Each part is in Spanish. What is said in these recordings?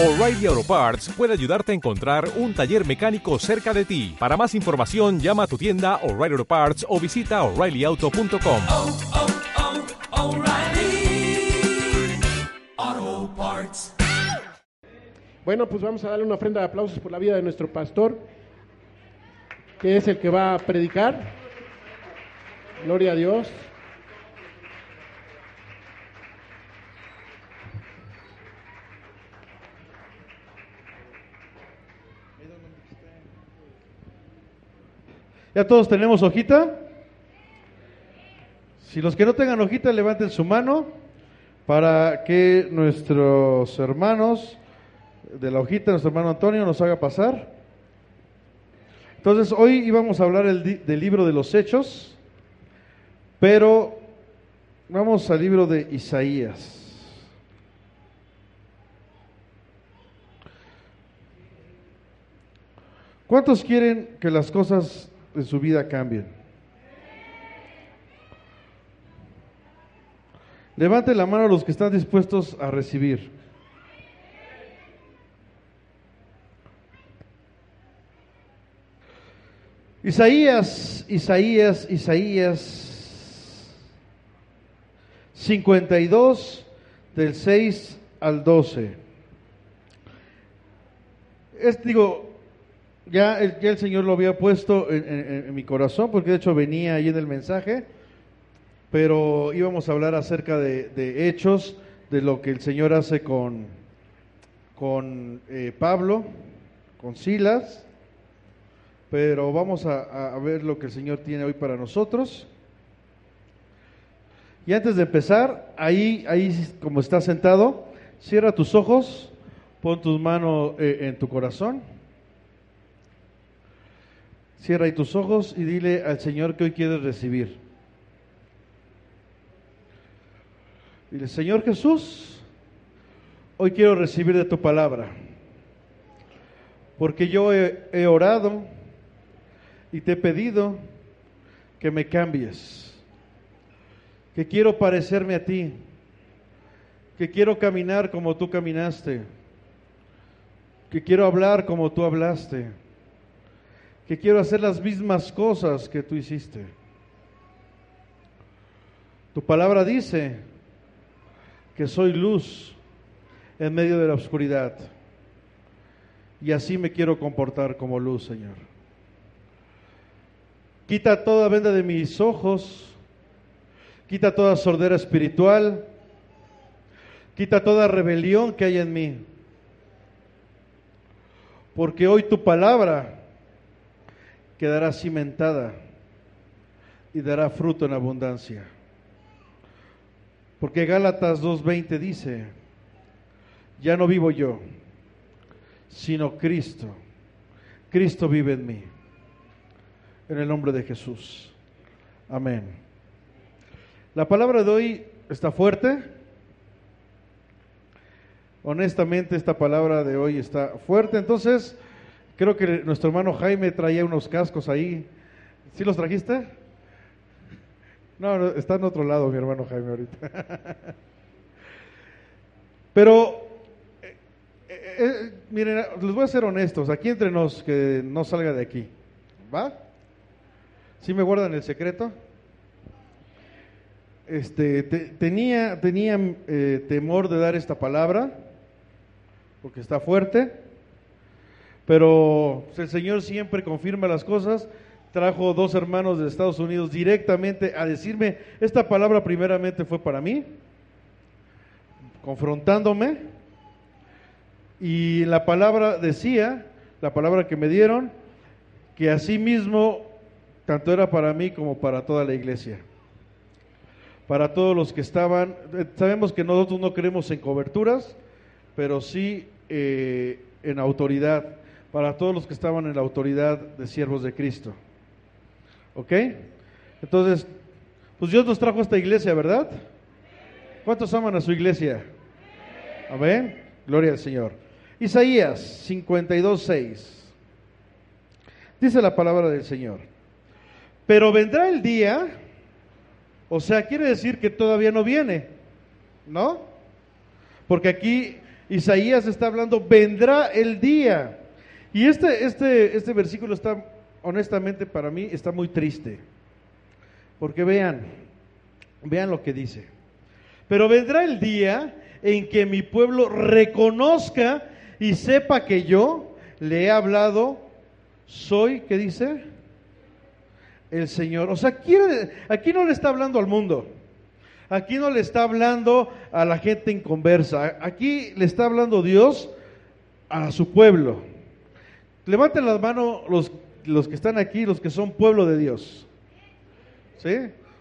O'Reilly Auto Parts puede ayudarte a encontrar un taller mecánico cerca de ti. Para más información, llama a tu tienda O'Reilly Auto Parts o visita oreillyauto.com. oh, oh, O'Reilly Auto Parts. Bueno, pues vamos a darle una ofrenda de aplausos por la vida de nuestro pastor, que es el que va a predicar. Gloria a Dios. ¿Ya todos tenemos hojita? Si los que no tengan hojita, levanten su mano para que nuestros hermanos de la hojita, nuestro hermano Antonio, nos haga pasar. Entonces, hoy íbamos a hablar del libro de los Hechos, pero vamos al libro de Isaías. ¿Cuántos quieren que las cosas de su vida cambien? Levanten la mano los que están dispuestos a recibir. Isaías, Isaías, Isaías 52 del 6 al 12. Es, digo, ya el, ya el Señor lo había puesto en, mi corazón, porque de hecho venía ahí en el mensaje, pero íbamos a hablar acerca de, hechos, de lo que el Señor hace con, con eh, Pablo, con Silas, pero vamos a, ver lo que el Señor tiene hoy para nosotros. Y antes de empezar, ahí, ahí como estás sentado, cierra tus ojos, pon tus manos eh, en tu corazón. Cierra ahí tus ojos y dile al Señor que hoy quieres recibir. Dile, Señor Jesús, hoy quiero recibir de tu palabra, porque yo he, he orado y te he pedido que me cambies, que quiero parecerme a ti, que quiero caminar como tú caminaste, que quiero hablar como tú hablaste que quiero hacer las mismas cosas que tú hiciste. Tu palabra dice que soy luz en medio de la oscuridad. Y así me quiero comportar como luz, Señor. Quita toda venda de mis ojos, quita toda sordera espiritual, quita toda rebelión que hay en mí. Porque hoy tu palabra quedará cimentada y dará fruto en abundancia. Porque Gálatas 2.20 dice, ya no vivo yo, sino Cristo. Cristo vive en mí. En el nombre de Jesús. Amén. La palabra de hoy está fuerte. Honestamente, esta palabra de hoy está fuerte. Entonces, creo que nuestro hermano Jaime traía unos cascos ahí. ¿Sí los trajiste? No, no, está en otro lado mi hermano Jaime ahorita. Pero, eh, eh, eh, miren, les voy a ser honestos, aquí entre nos, que no salga de aquí. ¿Va? ¿Sí me guardan el secreto? Este, te- tenía tenía temor de dar esta palabra, porque está fuerte, pero el Señor siempre confirma las cosas. Trajo dos hermanos de Estados Unidos directamente a decirme, esta palabra primeramente fue para mí, confrontándome, y la palabra decía, la palabra que me dieron, que así mismo tanto era para mí como para toda la iglesia. Para todos los que estaban, eh, sabemos que nosotros no creemos en coberturas, pero sí eh, en autoridad, para todos los que estaban en la autoridad de siervos de Cristo. ¿Ok? Entonces, pues Dios nos trajo a esta iglesia, ¿verdad? ¿Cuántos aman a su iglesia? Amén. Gloria al Señor. Isaías 52, 6. Dice la palabra del Señor. Pero vendrá el día, o sea, quiere decir que todavía no viene, ¿no? Porque aquí Isaías está hablando, vendrá el día. Y este, este, este versículo está, honestamente, para mí, está muy triste. Porque vean, vean lo que dice. Pero vendrá el día en que mi pueblo reconozca y sepa que yo le he hablado, soy, ¿qué dice? El Señor. O sea, quiere, aquí no le está hablando al mundo. Aquí no le está hablando a la gente en conversa. Aquí le está hablando Dios a su pueblo. Levanten las manos los, los que están aquí, los que son pueblo de Dios. ¿Sí?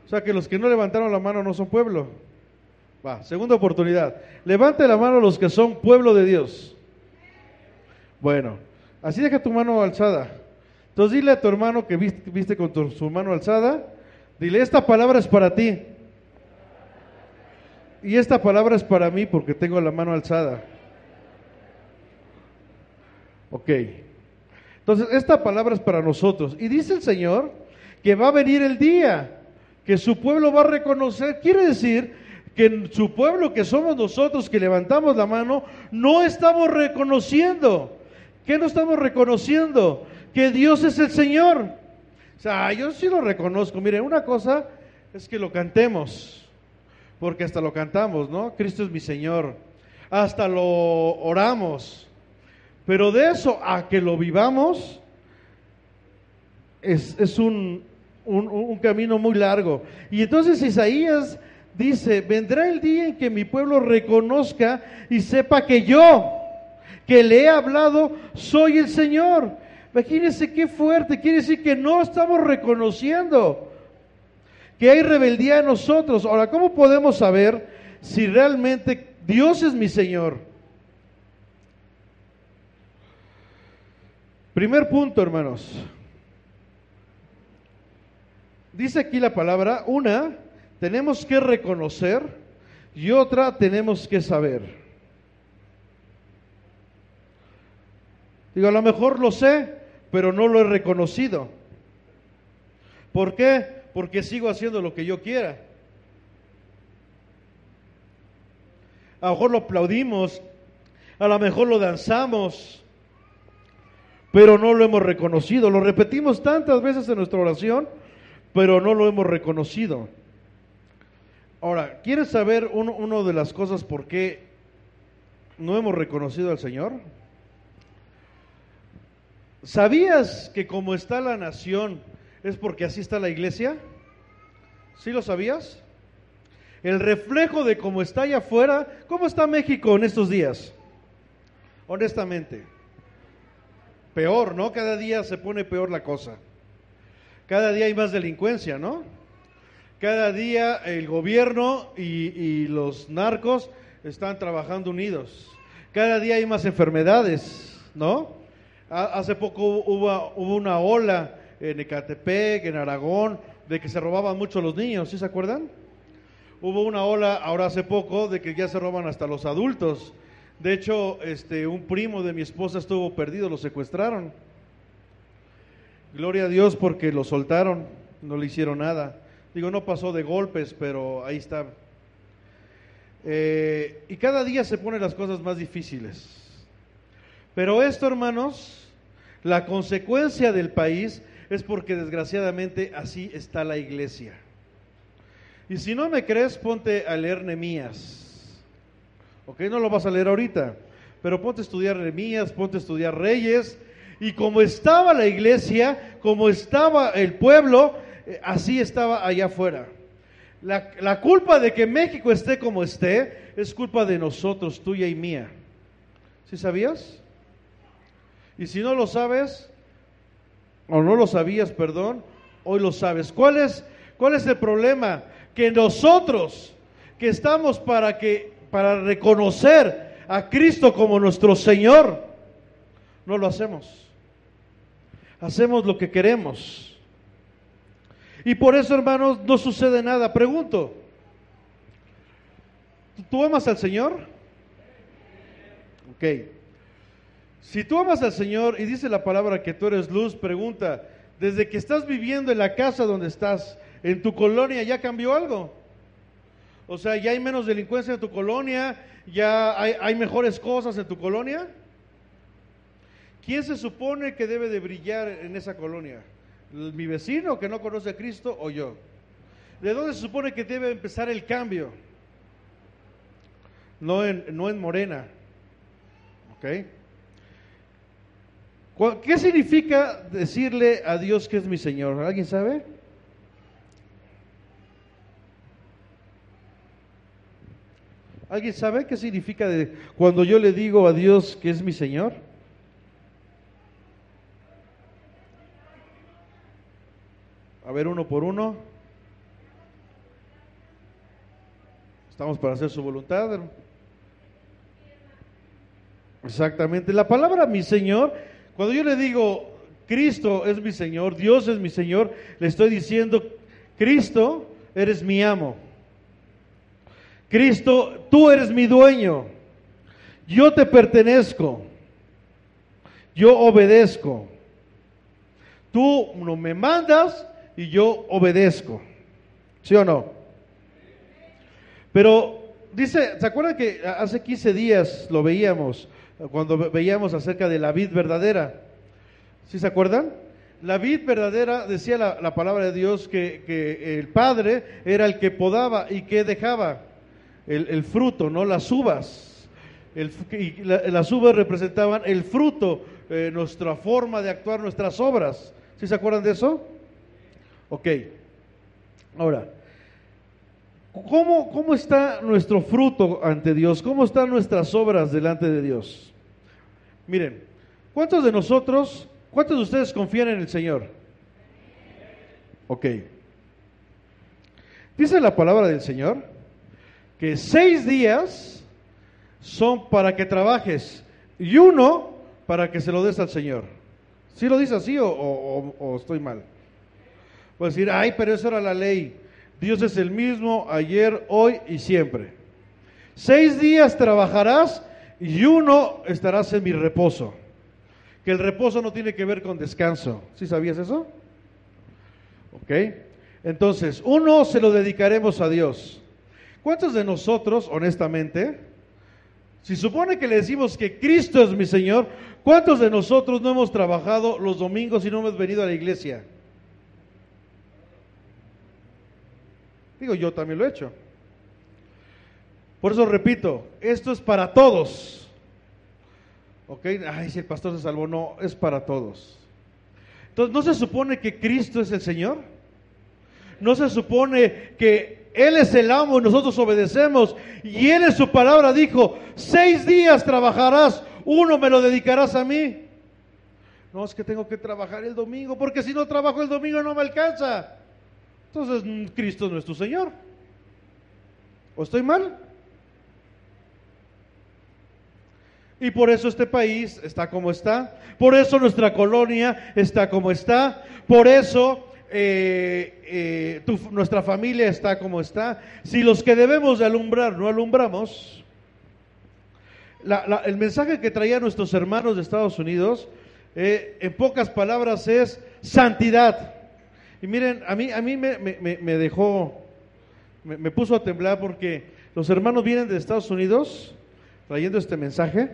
O sea que los que no levantaron la mano no son pueblo. Va, segunda oportunidad. Levante la mano los que son pueblo de Dios. Bueno, así deja tu mano alzada. Entonces dile a tu hermano que viste, viste con tu- su mano alzada, dile, esta palabra es para ti. Y esta palabra es para mí porque tengo la mano alzada. Ok. Entonces, esta palabra es para nosotros. Y dice el Señor que va a venir el día, que su pueblo va a reconocer. Quiere decir que su pueblo, que somos nosotros, que levantamos la mano, no estamos reconociendo. ¿Qué no estamos reconociendo? Que Dios es el Señor. O sea, yo sí lo reconozco. Miren, una cosa es que lo cantemos, porque hasta lo cantamos, ¿no? Cristo es mi Señor. Hasta lo oramos. Pero de eso a que lo vivamos, es, es un, un- un camino muy largo. Y entonces Isaías dice, vendrá el día en que mi pueblo reconozca y sepa que yo, que le he hablado, soy el Señor. Imagínense qué fuerte, quiere decir que no estamos reconociendo que hay rebeldía en nosotros. Ahora, ¿cómo podemos saber si realmente Dios es mi Señor? Primer punto, hermanos. Dice aquí la palabra, una, tenemos que reconocer y otra, tenemos que saber. Digo, a lo mejor lo sé, pero no lo he reconocido. ¿Por qué? Porque sigo haciendo lo que yo quiera. A lo mejor lo aplaudimos, a lo mejor lo danzamos, pero no lo hemos reconocido. Lo repetimos tantas veces en nuestra oración, pero no lo hemos reconocido. Ahora, ¿quieres saber uno, uno de las cosas por qué no hemos reconocido al Señor? ¿Sabías que como está la nación es porque así está la iglesia? ¿Sí lo sabías? El reflejo de cómo está allá afuera, ¿cómo está México en estos días? Honestamente. Peor, ¿no? Cada día se pone peor la cosa. Cada día hay más delincuencia, ¿no? Cada día el gobierno y, los narcos están trabajando unidos. Cada día hay más enfermedades, ¿no? Ha- Hace poco hubo, hubo una ola en Ecatepec, en Aragón, de que se robaban mucho los niños, ¿sí se acuerdan? Hubo una ola ahora hace poco de que ya se roban hasta los adultos. De hecho, este, un primo de mi esposa estuvo perdido, lo secuestraron. Gloria a Dios porque lo soltaron, no le hicieron nada. Digo, no pasó de golpes, pero ahí está. Eh, y cada día se ponen las cosas más difíciles. Pero esto, hermanos, la consecuencia del país es porque desgraciadamente así está la iglesia. Y si no me crees, ponte a leer Nemías. Ok, no lo vas a leer ahorita, pero ponte a estudiar Nemías, ponte a estudiar Reyes. Y como estaba la iglesia, como estaba el pueblo, eh, así estaba allá afuera. La, la culpa de que México esté como esté es culpa de nosotros, tuya y mía. ¿Sí sabías? Y si no lo sabes, o no lo sabías, perdón, hoy lo sabes. ¿Cuál es, cuál es el problema? Que nosotros, que estamos para que para reconocer a Cristo como nuestro Señor, no lo hacemos. Hacemos lo que queremos. Y por eso, hermanos, no sucede nada. Pregunto, ¿tú amas al Señor? Ok. Si tú amas al Señor y dice la palabra que tú eres luz, pregunta, desde que estás viviendo en la casa donde estás, en tu colonia, ¿ya cambió algo? O sea, ya hay menos delincuencia en tu colonia, ya hay, mejores cosas en tu colonia. ¿Quién se supone que debe de brillar en esa colonia? ¿Mi vecino que no conoce a Cristo o yo? ¿De dónde se supone que debe empezar el cambio? No en, no en Morena. ¿Ok? ¿Cuál- ¿Qué significa decirle a Dios que es mi Señor? ¿Alguien sabe? ¿Alguien sabe qué significa de cuando yo le digo a Dios que es mi Señor? A ver, uno por uno. Estamos para hacer su voluntad. Exactamente. La palabra mi Señor, cuando yo le digo Cristo es mi Señor, Dios es mi Señor, le estoy diciendo, Cristo, eres mi amo. Cristo, tú eres mi dueño. Yo te pertenezco. Yo obedezco. Tú no me mandas y yo obedezco. ¿Sí o no? Pero dice, ¿se acuerdan que hace 15 días lo veíamos, cuando ve- veíamos acerca de la vid verdadera? ¿Sí se acuerdan? La vid verdadera, decía la, la palabra de Dios, que, que el Padre era el que podaba y que dejaba el, fruto, no las uvas. El y la- las uvas representaban el fruto, eh, nuestra forma de actuar, nuestras obras. ¿Sí se acuerdan de eso? Ok. Ahora, ¿cómo, cómo está nuestro fruto ante Dios? ¿Cómo están nuestras obras delante de Dios? Miren, ¿cuántos de nosotros, cuántos de ustedes confían en el Señor? Ok. Dice la palabra del Señor que seis días son para que trabajes y uno para que se lo des al Señor. ¿Sí lo dice así o, estoy mal? A decir, ay, pero eso era la ley. Dios es el mismo ayer, hoy y siempre. Seis días trabajarás y uno estarás en mi reposo. Que el reposo no tiene que ver con descanso. ¿Sí sabías eso? ¿Ok? Entonces, uno se lo dedicaremos a Dios. ¿Cuántos de nosotros, honestamente, si supone que le decimos que Cristo es mi Señor, ¿cuántos de nosotros no hemos trabajado los domingos y no hemos venido a la iglesia? Digo, yo también lo he hecho. Por eso repito, esto es para todos. ¿Ok? Ay, si el pastor se salvó, no, es para todos. Entonces, ¿no se supone que Cristo es el Señor? ¿No se supone que Él es el amo y nosotros obedecemos? Y Él en su palabra dijo, seis días trabajarás, uno me lo dedicarás a mí. No, es que tengo que trabajar el domingo, porque si no trabajo el domingo no me alcanza. Entonces, mm, Cristo no es tu Señor. ¿O estoy mal? Y por eso este país está como está. Por eso nuestra colonia está como está. Por eso eh, eh, tu- nuestra familia está como está. Si los que debemos de alumbrar no alumbramos, el mensaje que traían nuestros hermanos de Estados Unidos, eh, en pocas palabras, es santidad. Y miren, a mí, a mí me, me- dejó, me puso a temblar porque los hermanos vienen de Estados Unidos trayendo este mensaje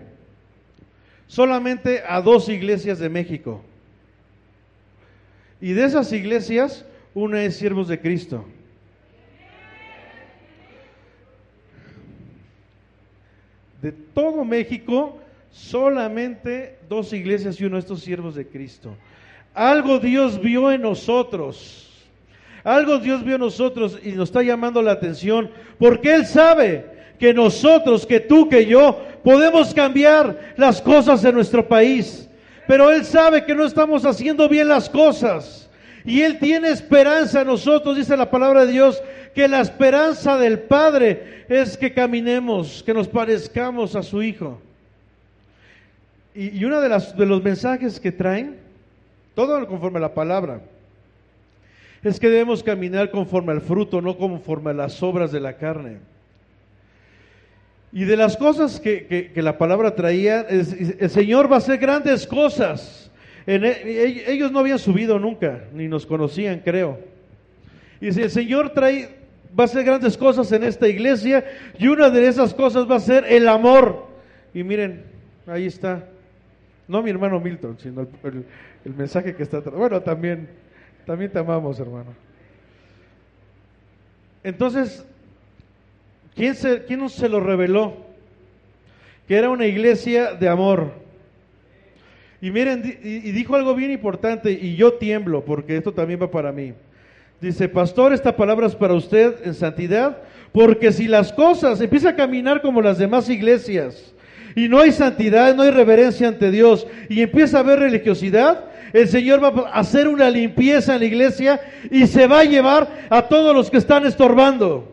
solamente a dos iglesias de México. Y de esas iglesias, una es Siervos de Cristo. De todo México, solamente dos iglesias y uno de estos siervos de Cristo. Algo Dios vio en nosotros. Algo Dios vio en nosotros y nos está llamando la atención porque Él sabe que nosotros, que tú, que yo, podemos cambiar las cosas en nuestro país. Pero Él sabe que no estamos haciendo bien las cosas. Y Él tiene esperanza en nosotros, dice la palabra de Dios, que la esperanza del Padre es que caminemos, que nos parezcamos a su Hijo. Y, uno de, de los mensajes que traen, todo conforme a la palabra, es que debemos caminar conforme al fruto, no conforme a las obras de la carne. Y de las cosas que, que- la palabra traía, el Señor va a hacer grandes cosas. E- e- ellos no habían subido nunca, ni nos conocían, creo. Y si el Señor trae va a hacer grandes cosas en esta iglesia y una de esas cosas va a ser el amor. Y miren, ahí está. No mi hermano Milton, sino el mensaje que está atrás. Bueno, también, también te amamos, hermano. Entonces, ¿quién, se, ¿quién se lo reveló? Que era una iglesia de amor. Y miren, y dijo algo bien importante, y yo tiemblo, porque esto también va para mí. Dice, pastor, esta palabra es para usted en santidad, porque si las cosas empiezan a caminar como las demás iglesias, y no hay santidad, no hay reverencia ante Dios, y empieza a haber religiosidad, el Señor va a hacer una limpieza en la iglesia y se va a llevar a todos los que están estorbando,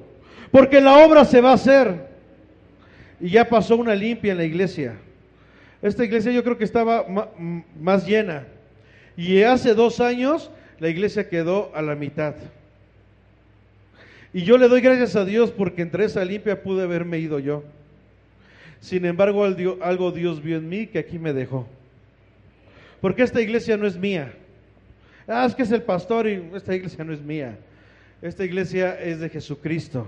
porque la obra se va a hacer. Y ya pasó una limpia en la iglesia. Esta iglesia yo creo que estaba más llena. Y hace dos años la iglesia quedó a la mitad. Y yo le doy gracias a Dios porque entre esa limpia pude haberme ido yo. Sin embargo, algo Dios vio en mí que aquí me dejó. Porque esta iglesia no es mía. Ah, es que es el pastor y esta iglesia no es mía. Esta iglesia es de Jesucristo.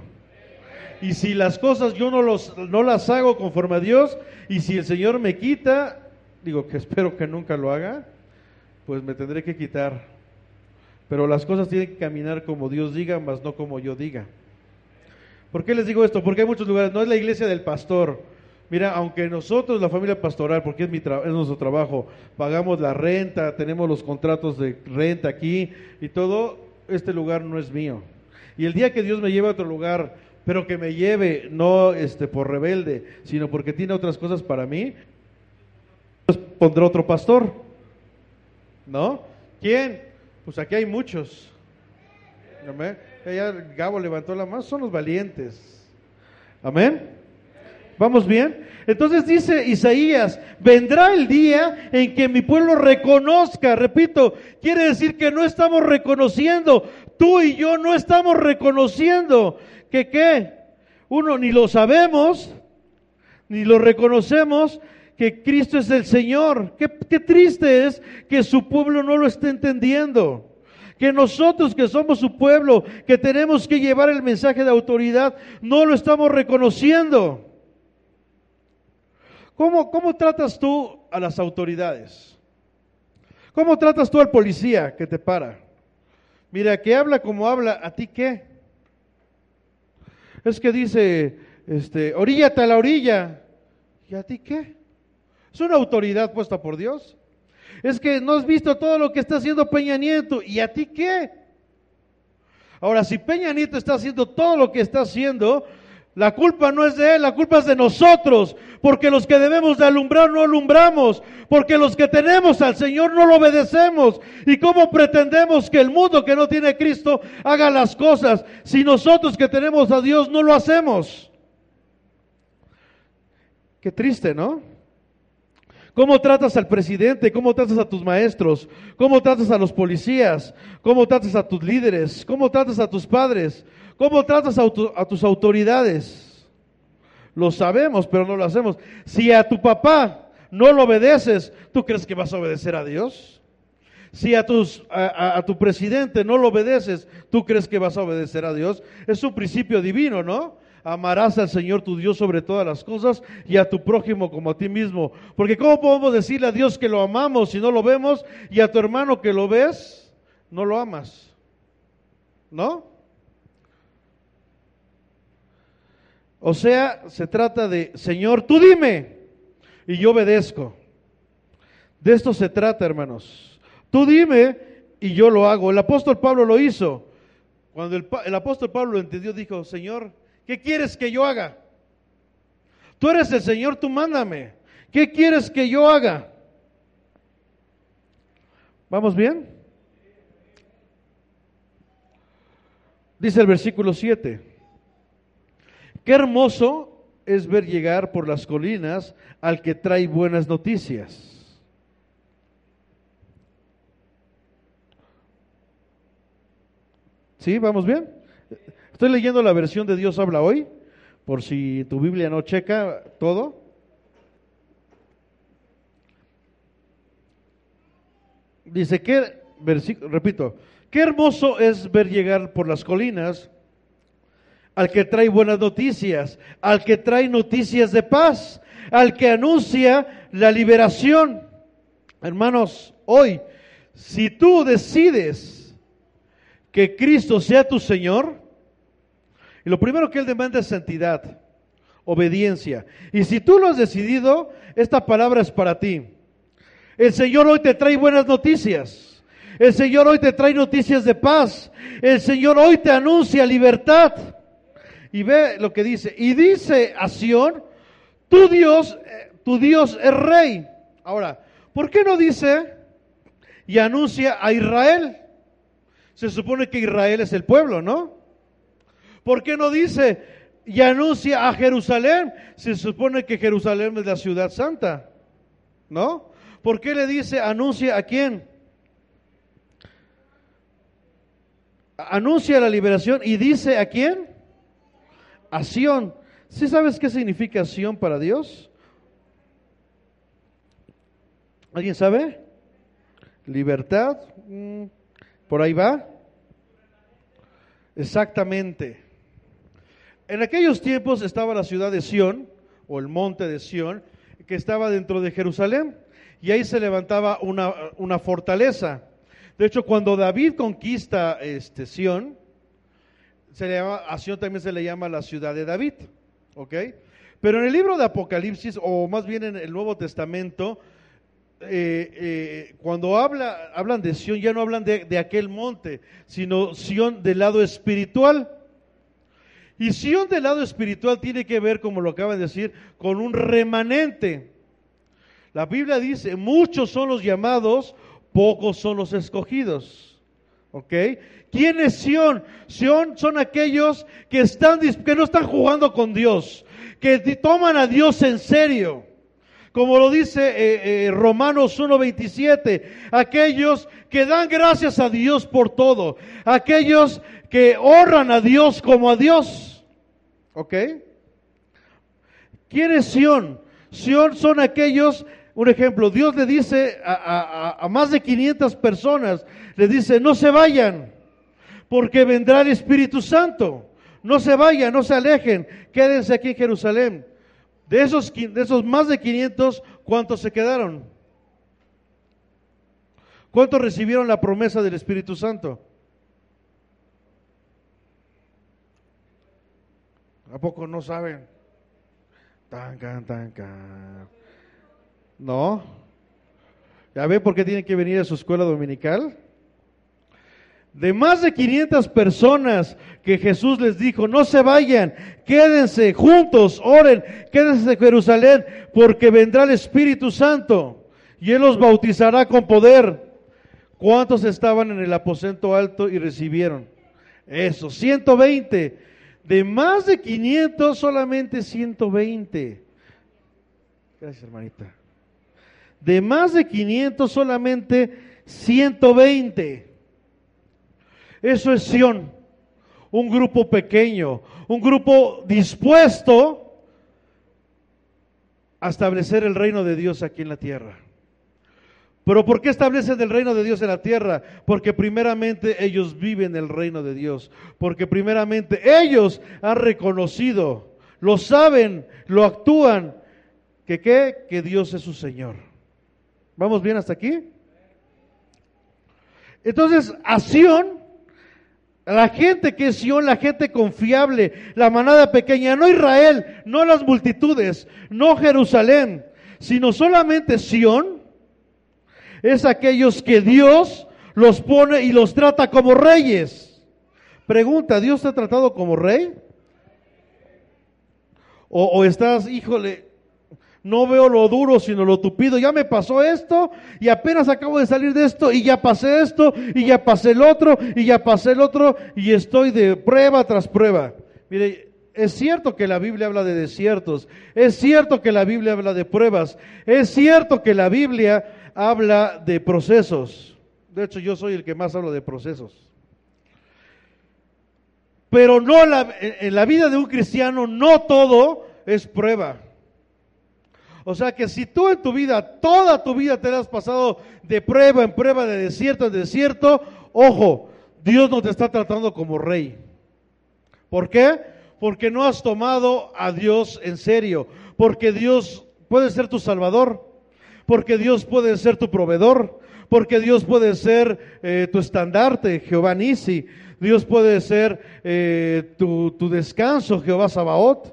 Y si las cosas yo no, los, no las hago conforme a Dios, y si el Señor me quita, digo que espero que nunca lo haga, pues me tendré que quitar. Pero las cosas tienen que caminar como Dios diga, más no como yo diga. ¿Por qué les digo esto? Porque hay muchos lugares, no es la iglesia del pastor. Mira, aunque nosotros, la familia pastoral, porque es, mi tra- es nuestro trabajo, pagamos la renta, tenemos los contratos de renta aquí y todo, este lugar no es mío. Y el día que Dios me lleve a otro lugar, pero que me lleve no este, por rebelde, sino porque tiene otras cosas para mí, pues pondrá otro pastor. ¿No? ¿Quién? Pues aquí hay muchos. Amén. Ya Gabo levantó la mano, son los valientes. Amén. ¿Vamos bien? Entonces dice Isaías, vendrá el día en que mi pueblo reconozca, repito, quiere decir que no estamos reconociendo, tú y yo no estamos reconociendo que qué, uno ni lo sabemos, ni lo reconocemos, que Cristo es el Señor. Qué, qué triste es que su pueblo no lo esté entendiendo. Que nosotros que somos su pueblo, que tenemos que llevar el mensaje de autoridad, no lo estamos reconociendo. ¿Cómo, cómo tratas tú a las autoridades? ¿Cómo tratas tú al policía que te para? Mira, que habla como habla, ¿a ti qué? Es que dice, este, oríllate a la orilla. ¿Y a ti qué? Es una autoridad puesta por Dios. Es que no has visto todo lo que está haciendo Peña Nieto. ¿Y a ti qué? Ahora, si Peña Nieto está haciendo todo lo que está haciendo, la culpa no es de él, la culpa es de nosotros. Porque los que debemos de alumbrar no alumbramos. Porque los que tenemos al Señor no lo obedecemos. ¿Y cómo pretendemos que el mundo que no tiene Cristo haga las cosas si nosotros que tenemos a Dios no lo hacemos? Qué triste, ¿no? ¿Cómo tratas al presidente? ¿Cómo tratas a tus maestros? ¿Cómo tratas a los policías? ¿Cómo tratas a tus líderes? ¿Cómo tratas a tus padres? ¿Cómo tratas a, tu- a tus autoridades? Lo sabemos, pero no lo hacemos. Si a tu papá no lo obedeces, ¿tú crees que vas a obedecer a Dios? Si a tu presidente no lo obedeces, ¿tú crees que vas a obedecer a Dios? Es un principio divino, ¿no? Amarás al Señor tu Dios sobre todas las cosas y a tu prójimo como a ti mismo. Porque ¿cómo podemos decirle a Dios que lo amamos si no lo vemos y a tu hermano que lo ves, no lo amas? ¿No? O sea, se trata de, Señor, tú dime y yo obedezco. De esto se trata, hermanos. Tú dime y yo lo hago. El apóstol Pablo lo hizo. Cuando el, apóstol Pablo lo entendió, dijo, Señor, ¿qué quieres que yo haga? Tú eres el Señor, tú mándame. ¿Qué quieres que yo haga? ¿Vamos bien? Dice el versículo 7. Qué hermoso es ver llegar por las colinas al que trae buenas noticias. ¿Sí? ¿Vamos bien? Estoy leyendo la versión de Dios habla hoy, por si tu Biblia no checa todo. Dice que, repito, qué hermoso es ver llegar por las colinas al que trae buenas noticias, al que trae noticias de paz, al que anuncia la liberación. Hermanos, hoy, si tú decides que Cristo sea tu Señor, y lo primero que Él demanda es santidad, obediencia. Y si tú lo has decidido, esta palabra es para ti. El Señor hoy te trae buenas noticias. El Señor hoy te trae noticias de paz. El Señor hoy te anuncia libertad. Y ve lo que dice. Y dice a Sión, tu Dios, eh, tu Dios es rey. Ahora, ¿por qué no dice y anuncia a Israel? Se supone que Israel es el pueblo, ¿no? ¿Por qué no dice y anuncia a Jerusalén? Se supone que Jerusalén es la ciudad santa, ¿no? ¿Por qué le dice anuncia a quién? Anuncia la liberación y dice a quién? A. ¿Sí sabes qué significa Sión para Dios? ¿Alguien sabe? Libertad. Mm, Por ahí va. Exactamente. En aquellos tiempos estaba la ciudad de Sión, o el monte de Sión, que estaba dentro de Jerusalén, y ahí se levantaba una, una fortaleza. De hecho, cuando David conquista este, Sión, se le llama, a Sión también se le llama la ciudad de David, ¿ok? Pero en el libro de Apocalipsis, o más bien en el Nuevo Testamento, eh, eh, cuando habla, hablan de Sión, ya no hablan de, de aquel monte, sino Sión del lado espiritual. Y Sión del lado espiritual tiene que ver, como lo acaban de decir, con un remanente. La Biblia dice, muchos son los llamados, pocos son los escogidos. ¿Ok? ¿Quién es Sión? Sión son aquellos que, están, que no están jugando con Dios, que toman a Dios en serio. Como lo dice eh, eh, Romanos 1.27, aquellos que dan gracias a Dios por todo, aquellos que honran a Dios como a Dios. ¿Ok? ¿Quién es Sión? Sión son aquellos, un ejemplo, Dios le dice a, a- a- a más de 500 personas, le dice, no se vayan, porque vendrá el Espíritu Santo. No se vayan, no se alejen, quédense aquí en Jerusalén. De esos, esos más de 500, ¿cuántos se quedaron? ¿Cuántos recibieron la promesa del Espíritu Santo? ¿A poco no saben? Tan, can, tan, can. No. ¿Ya ve por qué tienen que venir a su escuela dominical? De más de 500 personas que Jesús les dijo, no se vayan, quédense juntos, oren, quédense en Jerusalén, porque vendrá el Espíritu Santo y Él los bautizará con poder. ¿Cuántos estaban en el aposento alto y recibieron? Eso, 120. De más de 500, solamente 120. Gracias, hermanita. De más de 500, solamente 120. Eso es Sión, un grupo pequeño, un grupo dispuesto a establecer el reino de Dios aquí en la tierra. Pero ¿por qué establecen el reino de Dios en la tierra? Porque primeramente ellos viven el reino de Dios. Porque primeramente ellos han reconocido, lo saben, lo actúan, que qué? Que Dios es su Señor. ¿Vamos bien hasta aquí? Entonces, a Sión, la gente que es Sión, la gente confiable, la manada pequeña, no Israel, no las multitudes, no Jerusalén, sino solamente Sión, es aquellos que Dios los pone y los trata como reyes. Pregunta, ¿Dios te ha tratado como rey? O, o estás, híjole, no veo lo duro, sino lo tupido. Ya me pasó esto y apenas acabo de salir de esto y ya pasé esto y ya pasé el otro y ya pasé el otro y estoy de prueba tras prueba. Mire, es cierto que la Biblia habla de desiertos, es cierto que la Biblia habla de pruebas, es cierto que la Biblia habla de procesos. De hecho, yo soy el que más habla de procesos. Pero no la, en la vida de un cristiano no todo es prueba. O sea que si tú en tu vida, toda tu vida te has pasado de prueba en prueba, de desierto en desierto, ojo, Dios no te está tratando como rey. ¿Por qué? porque no has tomado a Dios en serio, porque Dios puede ser tu salvador, porque Dios puede ser tu proveedor, porque Dios puede ser eh, tu estandarte, Jehová Nisi, Dios puede ser eh, tu, tu descanso, Jehová Sabaoth,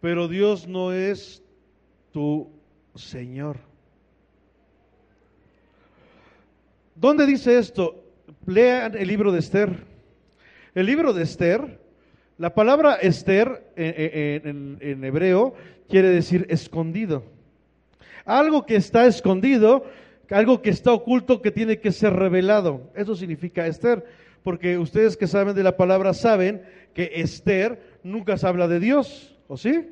pero Dios no es tu Señor. ¿Dónde dice esto? Lean el libro de Esther. El libro de Esther, la palabra Esther en, hebreo quiere decir escondido. Algo que está escondido, algo que está oculto que tiene que ser revelado. Eso significa Esther, porque ustedes que saben de la palabra saben que Esther nunca se habla de Dios, ¿o sí?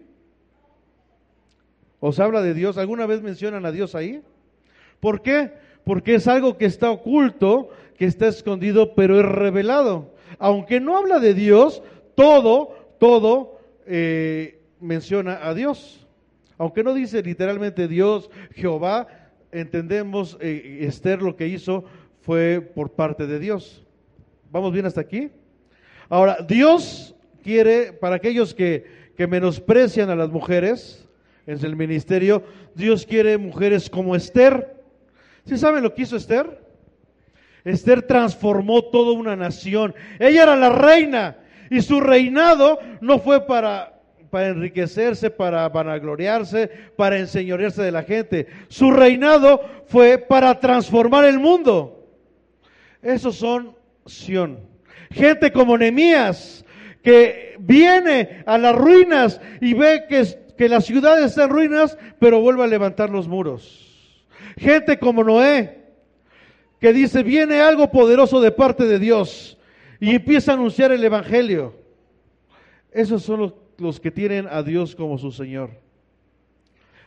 ¿Os habla de Dios? ¿Alguna vez mencionan a Dios ahí? ¿Por qué? Porque es algo que está oculto, que está escondido, pero es revelado. Aunque no habla de Dios, todo, todo eh, menciona a Dios. Aunque no dice literalmente Dios, Jehová, entendemos eh, Esther lo que hizo fue por parte de Dios. ¿Vamos bien hasta aquí? Ahora, Dios quiere, para aquellos que, que menosprecian a las mujeres en el ministerio, Dios quiere mujeres como Esther. ¿Sí saben lo que hizo Esther? Esther transformó toda una nación. Ella era la reina y su reinado no fue para, para enriquecerse, para vanagloriarse, para enseñorearse de la gente. Su reinado fue para transformar el mundo. Esos son Sión. Gente como Nemías, que viene a las ruinas y ve que, que la ciudad está en ruinas, pero vuelve a levantar los muros. Gente como Noé, que dice, viene algo poderoso de parte de Dios y empieza a anunciar el Evangelio. Esos son los, los que tienen a Dios como su Señor.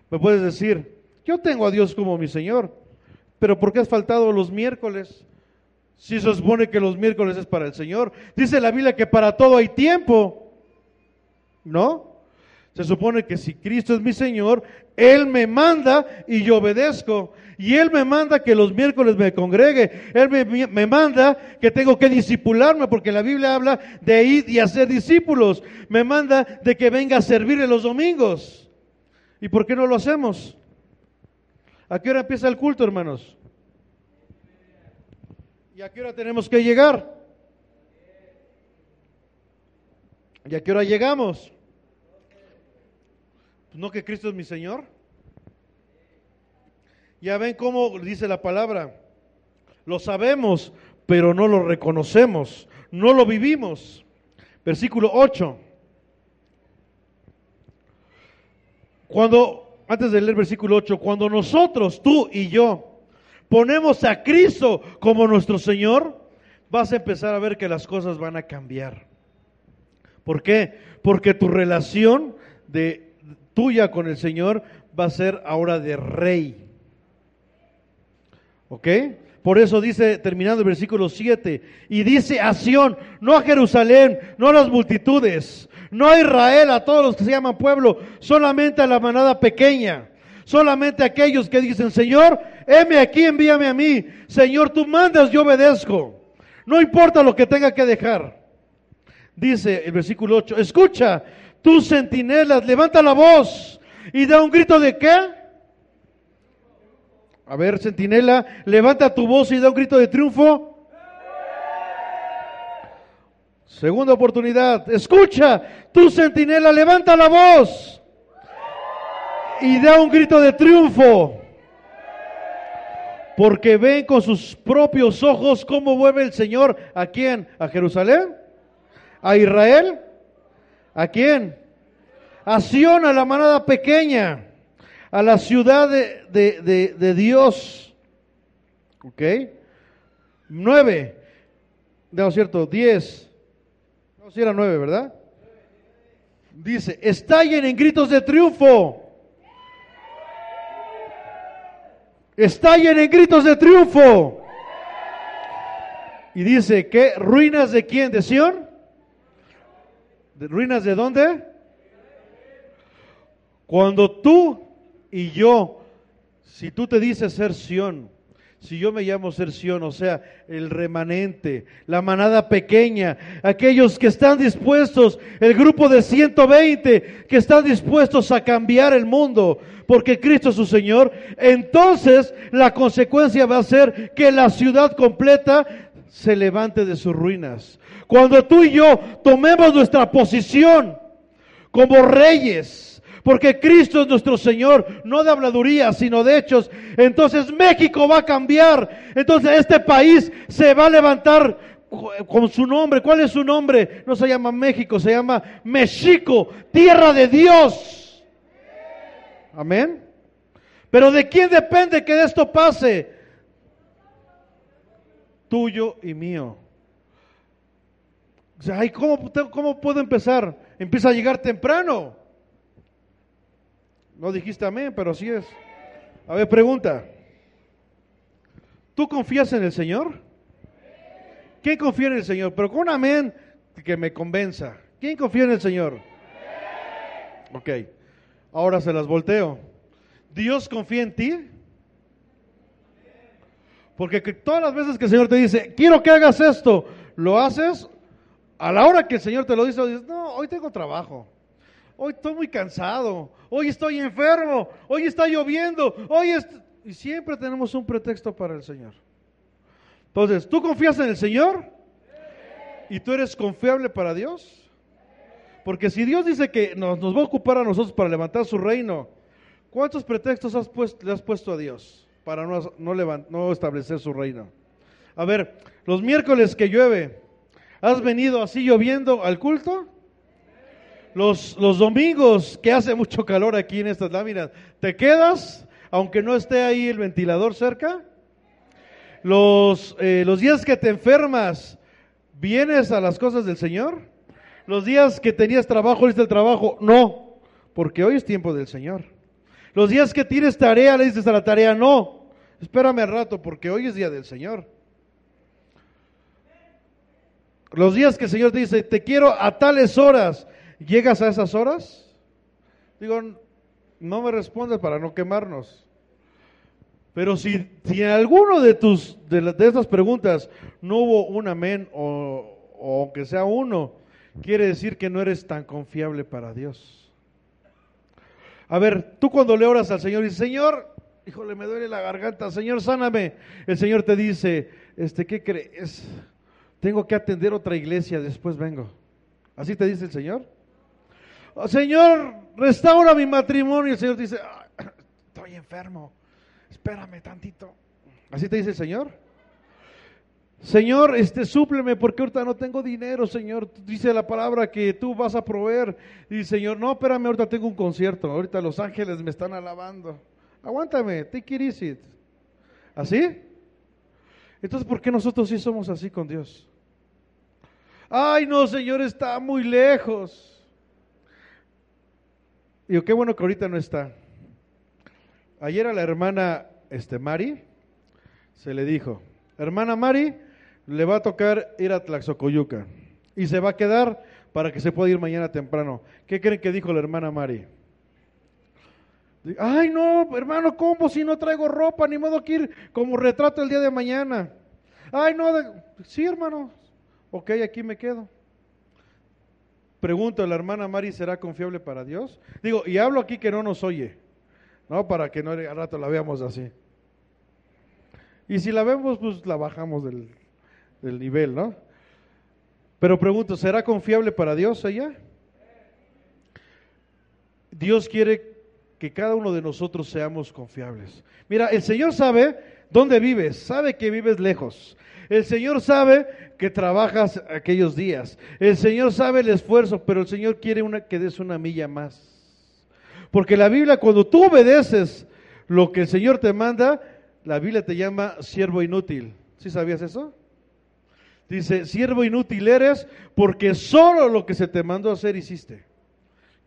Me puedes decir, yo tengo a Dios como mi Señor, pero ¿por qué has faltado los miércoles? Si se supone que los miércoles es para el Señor. Dice la Biblia que para todo hay tiempo. ¿No? Se supone que si Cristo es mi Señor, Él me manda y yo obedezco. Y Él me manda que los miércoles me congregue. Él me, me manda que tengo que disipularme, porque la Biblia habla de ir y hacer discípulos. Me manda de que venga a servirle los domingos. ¿Y por qué no lo hacemos? ¿A qué hora empieza el culto, hermanos? ¿Y a qué hora tenemos que llegar? ¿Y a qué hora llegamos? ¿No que Cristo es mi Señor? Ya ven cómo dice la palabra. Lo sabemos, pero no lo reconocemos, no lo vivimos. Versículo 8. Cuando, antes de leer versículo 8, cuando nosotros, tú y yo, ponemos a Cristo como nuestro Señor, vas a empezar a ver que las cosas van a cambiar. ¿Por qué? Porque tu relación de tuya con el Señor va a ser ahora de rey. ¿Ok? Por eso dice, terminando el versículo 7, y dice a no a Jerusalén, no a las multitudes, no a Israel, a todos los que se llaman pueblo, solamente a la manada pequeña, solamente a aquellos que dicen, Señor, heme aquí, envíame a mí, Señor, tú mandas, yo obedezco, no importa lo que tenga que dejar. Dice el versículo 8, escucha, tus centinelas, levanta la voz y da un grito de qué? A ver, centinela, levanta tu voz y da un grito de triunfo. Segunda oportunidad, escucha, tu centinela, levanta la voz y da un grito de triunfo. Porque ven con sus propios ojos cómo vuelve el Señor a quién? ¿A Jerusalén? ¿A Israel? ¿A quién? A a la manada pequeña a la ciudad de, de, de, Dios. ¿Ok? Nueve. No, cierto, diez. No, si era nueve, ¿verdad? Dice, estallen en gritos de triunfo. Estallen en gritos de triunfo. Y dice, ¿qué? ¿Ruinas de quién? ¿De Sión? ¿De ¿Ruinas de dónde? Cuando tú y yo, si tú te dices ser Sión, si yo me llamo Serción, o sea, el remanente, la manada pequeña, aquellos que están dispuestos, el grupo de 120 que están dispuestos a cambiar el mundo, porque Cristo es su Señor, entonces la consecuencia va a ser que la ciudad completa se levante de sus ruinas. Cuando tú y yo tomemos nuestra posición como reyes, porque Cristo es nuestro Señor, no de habladuría, sino de hechos. Entonces México va a cambiar. Entonces este país se va a levantar con su nombre. ¿Cuál es su nombre? No se llama México, se llama Mexico, tierra de Dios. Amén. Pero ¿de quién depende que esto pase? Tuyo y mío. Ay, ¿cómo, ¿Cómo puedo empezar? Empieza a llegar temprano. No dijiste amén, pero así es. A ver, pregunta. ¿Tú confías en el Señor? ¿Quién confía en el Señor? Pero con un amén que me convenza. ¿Quién confía en el Señor? Ok. Ahora se las volteo. ¿Dios confía en ti? Porque todas las veces que el Señor te dice, quiero que hagas esto, lo haces, a la hora que el Señor te lo dice, dices, no, hoy tengo trabajo hoy estoy muy cansado, hoy estoy enfermo, hoy está lloviendo, hoy. Y siempre tenemos un pretexto para el Señor. Entonces, ¿tú confías en el Señor? ¿Y tú eres confiable para Dios? Porque si Dios dice que nos, va a ocupar a nosotros para levantar su reino, ¿cuántos pretextos has puesto, le has puesto a Dios para no, no, no establecer su reino? A ver, los miércoles que llueve, ¿has venido así lloviendo al culto? Los, los domingos que hace mucho calor aquí en estas láminas, ¿te quedas aunque no esté ahí el ventilador cerca? Los, eh, los días que te enfermas, ¿vienes a las cosas del Señor? Los días que tenías trabajo, ¿le el trabajo? No, porque hoy es tiempo del Señor. Los días que tienes tarea, le dices a la tarea, no, espérame al rato, porque hoy es día del Señor. Los días que el Señor dice, te quiero a tales horas, ¿Llegas a esas horas? Digo, no me respondes para no quemarnos. Pero si, si en alguno de tus de, de estas preguntas no hubo un amén o, o aunque sea uno, quiere decir que no eres tan confiable para Dios. A ver, tú cuando le oras al Señor y dices, Señor, híjole, me duele la garganta, Señor, sáname. El Señor te dice, este, ¿qué crees? Tengo que atender otra iglesia, después vengo. ¿Así te dice el Señor? Señor, restaura mi matrimonio. El Señor dice, estoy enfermo, espérame tantito. ¿Así te dice el Señor? Señor, este, súpleme porque ahorita no tengo dinero, Señor. Dice la palabra que tú vas a proveer. Y Señor, no, espérame, ahorita tengo un concierto. Ahorita los ángeles me están alabando. Aguántame, take it easy. ¿Así? Entonces, ¿por qué nosotros sí somos así con Dios? Ay, no, Señor, está muy lejos. Digo, qué bueno que ahorita no está. Ayer a la hermana este, Mari se le dijo, hermana Mari, le va a tocar ir a Tlaxocoyuca y se va a quedar para que se pueda ir mañana temprano. ¿Qué creen que dijo la hermana Mari? Ay, no, hermano, ¿cómo si no traigo ropa? Ni modo que ir como retrato el día de mañana. Ay, no, sí, hermano. Ok, aquí me quedo. Pregunto, ¿la hermana Mari será confiable para Dios? Digo, y hablo aquí que no nos oye, ¿no? Para que no al rato la veamos así. Y si la vemos, pues la bajamos del, del nivel, ¿no? Pero pregunto, ¿será confiable para Dios ella? Dios quiere que cada uno de nosotros seamos confiables. Mira, el Señor sabe dónde vives, sabe que vives lejos, el Señor sabe que trabajas aquellos días. El Señor sabe el esfuerzo, pero el Señor quiere una, que des una milla más. Porque la Biblia, cuando tú obedeces lo que el Señor te manda, la Biblia te llama siervo inútil. ¿Sí sabías eso? Dice, siervo inútil eres porque solo lo que se te mandó hacer hiciste.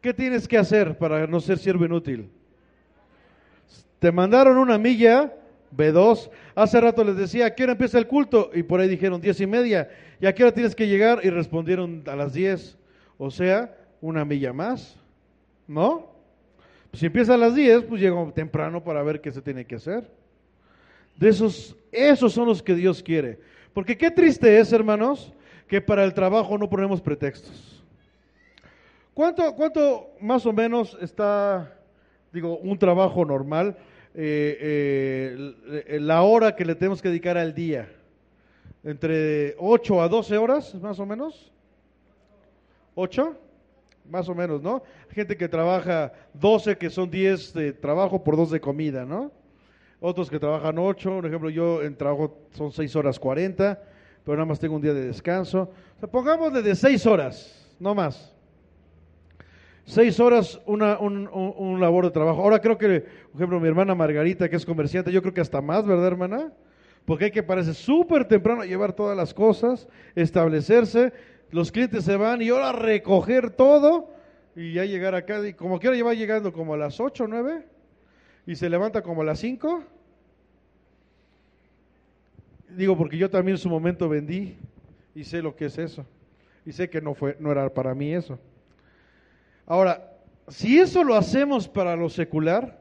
¿Qué tienes que hacer para no ser siervo inútil? Te mandaron una milla, B2. Hace rato les decía, ¿a qué hora empieza el culto? Y por ahí dijeron diez y media. ¿Y a qué hora tienes que llegar? Y respondieron a las diez. O sea, una milla más. ¿No? si empieza a las diez, pues llego temprano para ver qué se tiene que hacer. De esos, esos son los que Dios quiere. Porque qué triste es, hermanos, que para el trabajo no ponemos pretextos. ¿Cuánto, cuánto más o menos está, digo, un trabajo normal, eh, eh, la hora que le tenemos que dedicar al día? ¿Entre 8 a 12 horas, más o menos? ¿8? Más o menos, ¿no? Gente que trabaja 12, que son 10 de trabajo por 2 de comida, ¿no? Otros que trabajan 8, por ejemplo, yo en trabajo son 6 horas 40, pero nada más tengo un día de descanso. O sea, pongámosle de 6 horas, no más. 6 horas una, un, un, un labor de trabajo. Ahora creo que, por ejemplo, mi hermana Margarita, que es comerciante, yo creo que hasta más, ¿verdad, hermana? Porque hay que pararse súper temprano llevar todas las cosas, establecerse, los clientes se van y ahora recoger todo y ya llegar acá, y como quiera lleva llegando como a las 8 o 9 y se levanta como a las 5. Digo, porque yo también en su momento vendí y sé lo que es eso. Y sé que no, fue, no era para mí eso. Ahora, si eso lo hacemos para lo secular,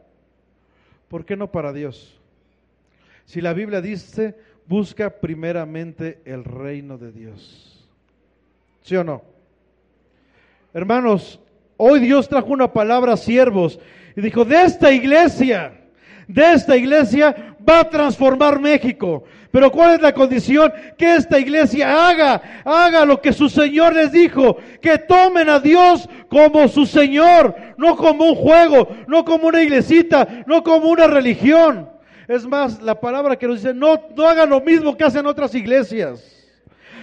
¿por qué no para Dios? Si la Biblia dice, busca primeramente el reino de Dios. ¿Sí o no? Hermanos, hoy Dios trajo una palabra a siervos y dijo, de esta iglesia, de esta iglesia va a transformar México. Pero ¿cuál es la condición? Que esta iglesia haga, haga lo que su Señor les dijo, que tomen a Dios como su Señor, no como un juego, no como una iglesita, no como una religión. Es más, la palabra que nos dice, no, no hagan lo mismo que hacen otras iglesias.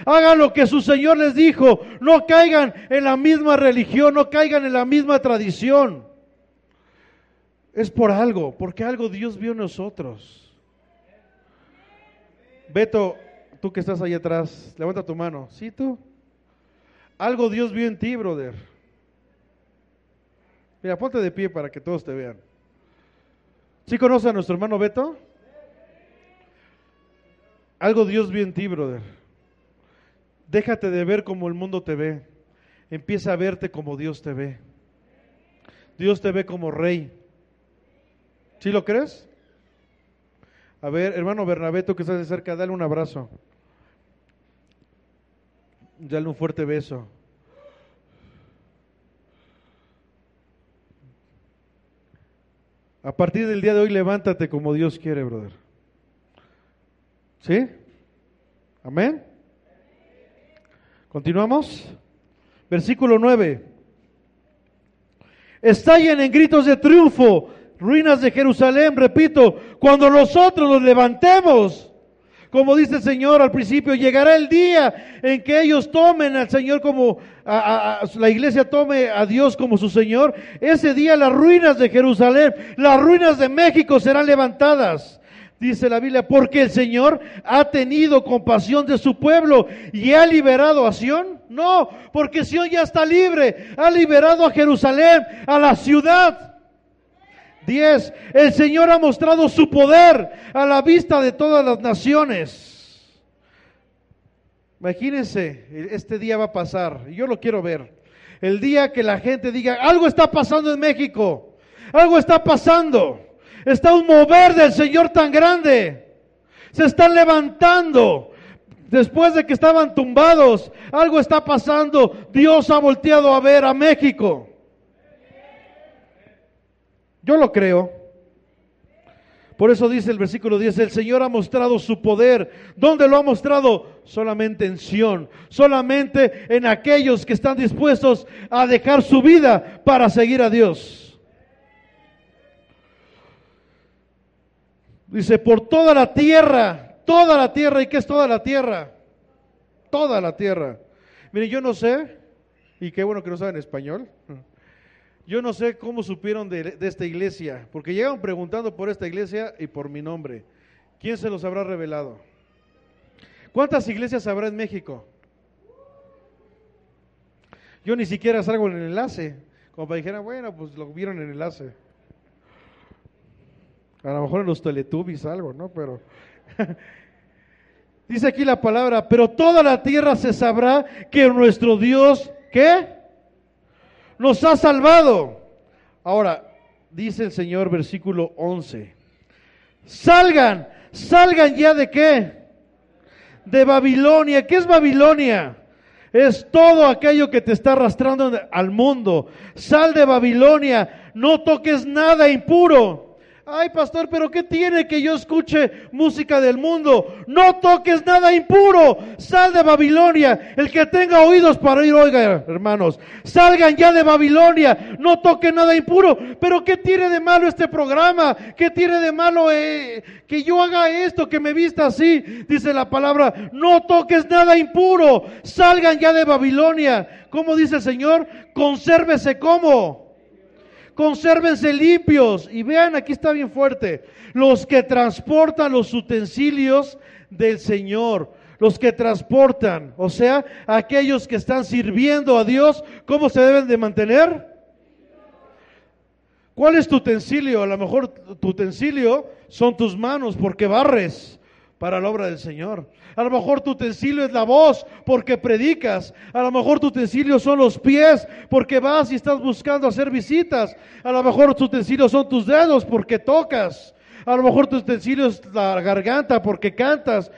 Hagan lo que su Señor les dijo. No caigan en la misma religión, no caigan en la misma tradición. Es por algo, porque algo Dios vio en nosotros. Beto, tú que estás ahí atrás, levanta tu mano. ¿Sí tú? Algo Dios vio en ti, brother. Mira, ponte de pie para que todos te vean. ¿Sí conoce a nuestro hermano Beto? Algo Dios vio en ti, brother. Déjate de ver como el mundo te ve. Empieza a verte como Dios te ve. Dios te ve como rey. ¿Sí lo crees? A ver, hermano Bernabé, que estás de cerca, dale un abrazo. Dale un fuerte beso. A partir del día de hoy, levántate como Dios quiere, brother. ¿Sí? Amén. Continuamos. Versículo 9. Estallen en gritos de triunfo, ruinas de Jerusalén, repito, cuando nosotros nos levantemos. Como dice el Señor al principio, llegará el día en que ellos tomen al Señor como, a, a, a, la iglesia tome a Dios como su Señor. Ese día las ruinas de Jerusalén, las ruinas de México serán levantadas dice la Biblia, porque el Señor ha tenido compasión de su pueblo y ha liberado a Sión. No, porque Sión ya está libre, ha liberado a Jerusalén, a la ciudad. 10. El Señor ha mostrado su poder a la vista de todas las naciones. Imagínense, este día va a pasar, yo lo quiero ver. El día que la gente diga, algo está pasando en México, algo está pasando. Está un mover del Señor tan grande. Se están levantando. Después de que estaban tumbados, algo está pasando. Dios ha volteado a ver a México. Yo lo creo. Por eso dice el versículo 10, el Señor ha mostrado su poder. ¿Dónde lo ha mostrado? Solamente en Sión, solamente en aquellos que están dispuestos a dejar su vida para seguir a Dios. Dice, por toda la tierra, toda la tierra. ¿Y qué es toda la tierra? Toda la tierra. Miren, yo no sé, y qué bueno que no saben español. Yo no sé cómo supieron de, de, esta iglesia, porque llegaron preguntando por esta iglesia y por mi nombre. ¿Quién se los habrá revelado? ¿Cuántas iglesias habrá en México? Yo ni siquiera salgo en el enlace, como para dijera, bueno, pues lo vieron en el enlace. A lo mejor en los teletubbies algo, ¿no? Pero dice aquí la palabra, pero toda la tierra se sabrá que nuestro Dios, ¿qué? Nos ha salvado. Ahora, dice el Señor, versículo 11, salgan, salgan ya de qué? De Babilonia. ¿Qué es Babilonia? Es todo aquello que te está arrastrando al mundo. Sal de Babilonia, no toques nada impuro. Ay, pastor, pero ¿qué tiene que yo escuche música del mundo? No toques nada impuro. Sal de Babilonia. El que tenga oídos para oír, oiga, hermanos. Salgan ya de Babilonia. No toquen nada impuro. Pero ¿qué tiene de malo este programa? ¿Qué tiene de malo eh, que yo haga esto, que me vista así? Dice la palabra, no toques nada impuro. Salgan ya de Babilonia. ¿Cómo dice el Señor? Consérvese como consérvense limpios. Y vean, aquí está bien fuerte, los que transportan los utensilios del Señor, los que transportan, o sea, aquellos que están sirviendo a Dios, ¿cómo se deben de mantener? ¿Cuál es tu utensilio? A lo mejor tu utensilio son tus manos porque barres para la obra del Señor. A lo mejor tu utensilio es la voz porque predicas. A lo mejor tu utensilio son los pies porque vas y estás buscando hacer visitas. A lo mejor tu utensilio son tus dedos porque tocas. A lo mejor tu utensilio es la garganta porque cantas.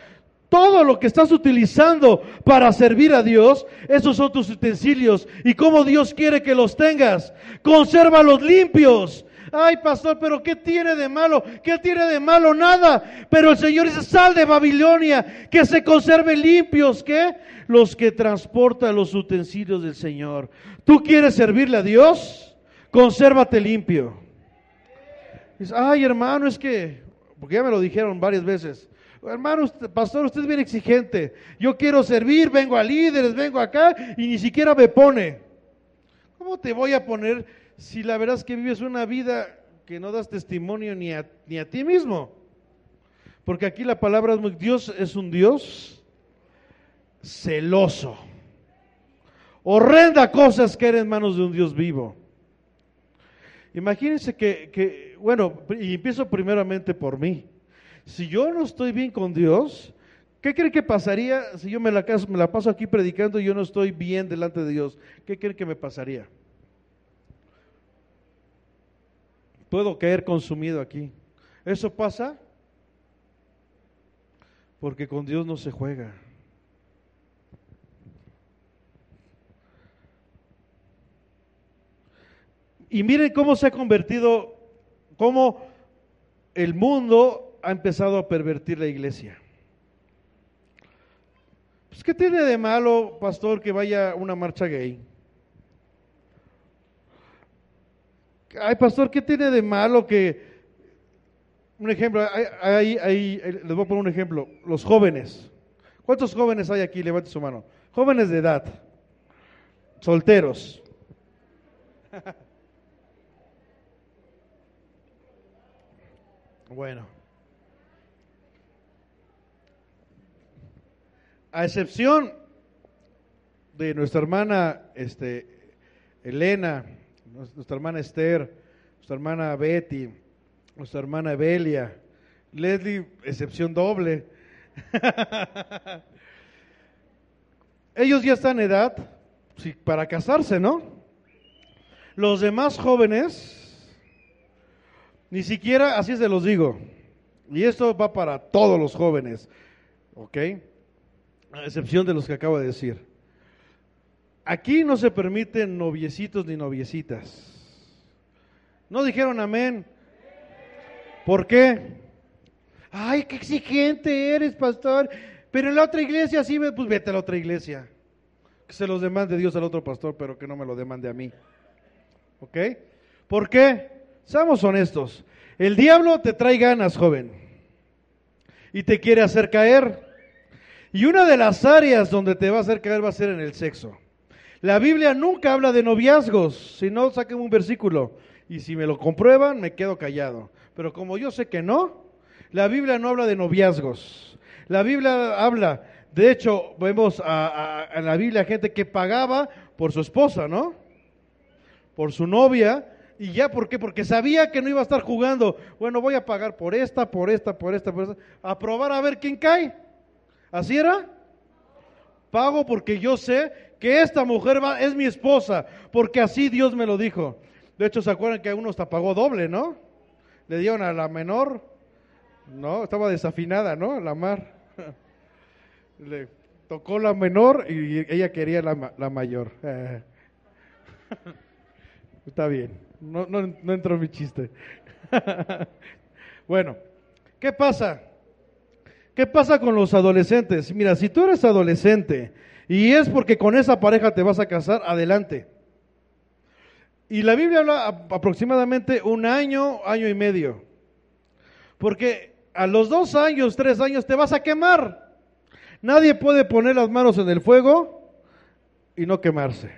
Todo lo que estás utilizando para servir a Dios, esos son tus utensilios. ¿Y cómo Dios quiere que los tengas? Consérvalos limpios. Ay, pastor, pero ¿qué tiene de malo? ¿Qué tiene de malo? Nada. Pero el Señor dice, sal de Babilonia, que se conserven limpios. ¿Qué? Los que transportan los utensilios del Señor. ¿Tú quieres servirle a Dios? Consérvate limpio. Ay, hermano, es que, porque ya me lo dijeron varias veces. Hermano, pastor, usted es bien exigente. Yo quiero servir, vengo a líderes, vengo acá y ni siquiera me pone. ¿Cómo te voy a poner si la verdad es que vives una vida que no das testimonio ni a, ni a ti mismo? Porque aquí la palabra es muy, Dios es un Dios celoso. Horrenda cosas que eres en manos de un Dios vivo. Imagínense que, que, bueno, y empiezo primeramente por mí. Si yo no estoy bien con Dios, ¿qué cree que pasaría si yo me la, me la paso aquí predicando y yo no estoy bien delante de Dios? ¿Qué cree que me pasaría? Puedo caer consumido aquí. ¿Eso pasa? Porque con Dios no se juega. Y miren cómo se ha convertido, cómo el mundo ha empezado a pervertir la iglesia. Pues, ¿qué tiene de malo, pastor, que vaya una marcha gay? Ay, pastor, ¿qué tiene de malo que... Un ejemplo, les voy a poner un ejemplo. Los jóvenes. ¿Cuántos jóvenes hay aquí? Levante su mano. Jóvenes de edad. Solteros. Bueno. A excepción de nuestra hermana este, Elena, nuestra hermana Esther, nuestra hermana Betty, nuestra hermana Evelia, Leslie, excepción doble. Ellos ya están en edad para casarse, ¿no? Los demás jóvenes ni siquiera, así se los digo. Y esto va para todos los jóvenes, ¿ok? A excepción de los que acabo de decir. Aquí no se permiten noviecitos ni noviecitas. ¿No dijeron amén? ¿Por qué? Ay, qué exigente eres, pastor. Pero en la otra iglesia sí, pues vete a la otra iglesia. Que se los demande Dios al otro pastor, pero que no me lo demande a mí. ¿Ok? ¿Por qué? Seamos honestos. El diablo te trae ganas, joven. Y te quiere hacer caer. Y una de las áreas donde te va a hacer caer va a ser en el sexo. La Biblia nunca habla de noviazgos. Si no, saquen un versículo. Y si me lo comprueban, me quedo callado. Pero como yo sé que no, la Biblia no habla de noviazgos. La Biblia habla, de hecho, vemos en la Biblia gente que pagaba por su esposa, ¿no? Por su novia y ya, ¿por qué? Porque sabía que no iba a estar jugando. Bueno, voy a pagar por esta, por esta, por esta, por esta. A probar a ver quién cae. ¿Así era? Pago porque yo sé que esta mujer es mi esposa, porque así Dios me lo dijo. De hecho, ¿se acuerdan que uno hasta pagó doble, no? Le dieron a la menor No, estaba desafinada, ¿no? La mar. Le tocó la menor y ella quería la, ma- la mayor. Está bien, no, no, no entró mi chiste. bueno, ¿qué pasa? ¿Qué pasa con los adolescentes? Mira, si tú eres adolescente y es porque con esa pareja te vas a casar, adelante. Y la Biblia habla aproximadamente un año, año y medio. Porque a los dos años, tres años te vas a quemar. Nadie puede poner las manos en el fuego y no quemarse.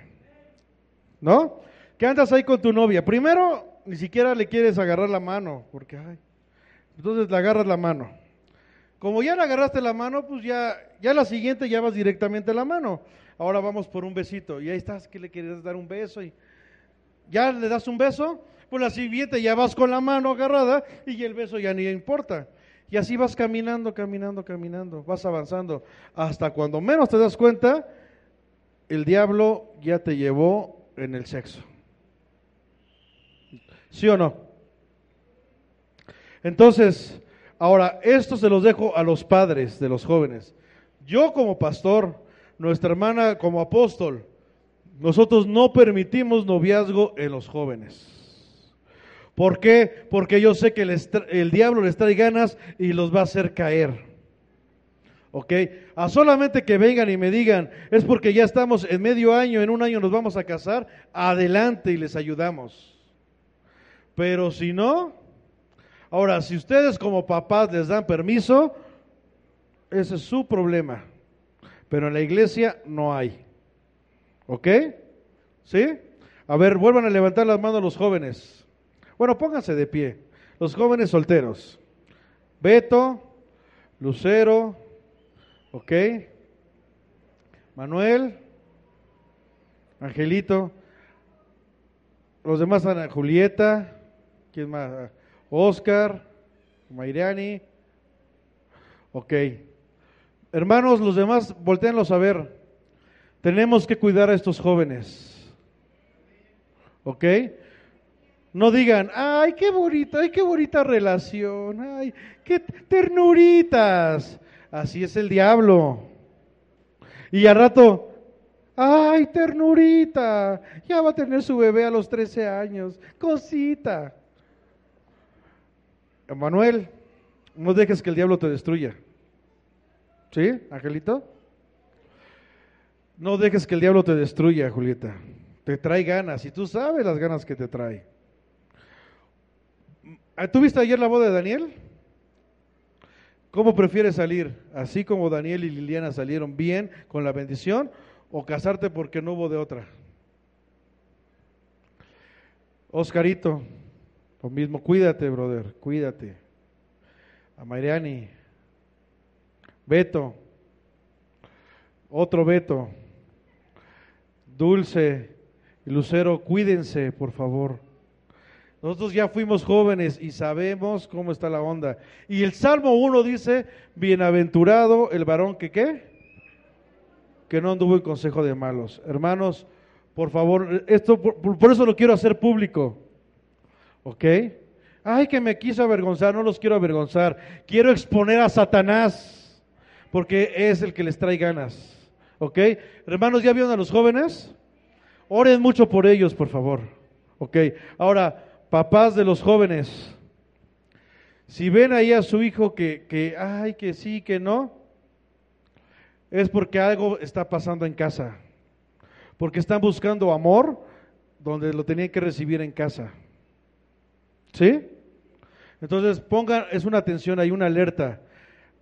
¿No? Que andas ahí con tu novia. Primero, ni siquiera le quieres agarrar la mano, porque, ay, entonces le agarras la mano. Como ya le agarraste la mano, pues ya, ya la siguiente ya vas directamente a la mano. Ahora vamos por un besito. Y ahí estás, que le quieres dar un beso y ya le das un beso, pues la siguiente ya vas con la mano agarrada y el beso ya ni importa. Y así vas caminando, caminando, caminando, vas avanzando, hasta cuando menos te das cuenta, el diablo ya te llevó en el sexo. ¿Sí o no? Entonces, ahora, esto se los dejo a los padres de los jóvenes. Yo como pastor, nuestra hermana como apóstol, nosotros no permitimos noviazgo en los jóvenes. ¿Por qué? Porque yo sé que tra- el diablo les trae ganas y los va a hacer caer. ¿Ok? A solamente que vengan y me digan, es porque ya estamos en medio año, en un año nos vamos a casar, adelante y les ayudamos. Pero si no, ahora, si ustedes como papás les dan permiso, ese es su problema. Pero en la iglesia no hay. ¿Ok? ¿Sí? A ver, vuelvan a levantar las manos los jóvenes. Bueno, pónganse de pie. Los jóvenes solteros. Beto, Lucero, ¿ok? Manuel, Angelito. Los demás, Ana Julieta, ¿quién más? Oscar, Mairiani. Ok. Hermanos, los demás, volteenlos a ver. Tenemos que cuidar a estos jóvenes. ¿Ok? No digan, ay, qué bonita, ay, qué bonita relación, ay, qué ternuritas. Así es el diablo. Y al rato, ay, ternurita, ya va a tener su bebé a los 13 años, cosita. Manuel, no dejes que el diablo te destruya. ¿Sí, Angelito? No dejes que el diablo te destruya, Julieta. Te trae ganas y tú sabes las ganas que te trae. Ah, ¿Tú viste ayer la boda de Daniel? ¿Cómo prefieres salir? ¿Así como Daniel y Liliana salieron bien con la bendición o casarte porque no hubo de otra? Oscarito, lo mismo, cuídate, brother, cuídate. A Mariani, Beto, otro Beto, Dulce y Lucero, cuídense, por favor. Nosotros ya fuimos jóvenes y sabemos cómo está la onda. Y el Salmo 1 dice, bienaventurado el varón que qué? Que no anduvo en consejo de malos. Hermanos, por favor, esto por, por eso lo quiero hacer público. ¿Ok? Ay, que me quiso avergonzar, no los quiero avergonzar. Quiero exponer a Satanás, porque es el que les trae ganas. ¿Ok? Hermanos, ¿ya vieron a los jóvenes? Oren mucho por ellos, por favor. ¿Ok? Ahora, papás de los jóvenes, si ven ahí a su hijo que, que, ay, que sí, que no, es porque algo está pasando en casa. Porque están buscando amor donde lo tenían que recibir en casa. ¿Sí? Entonces pongan, es una atención, hay una alerta.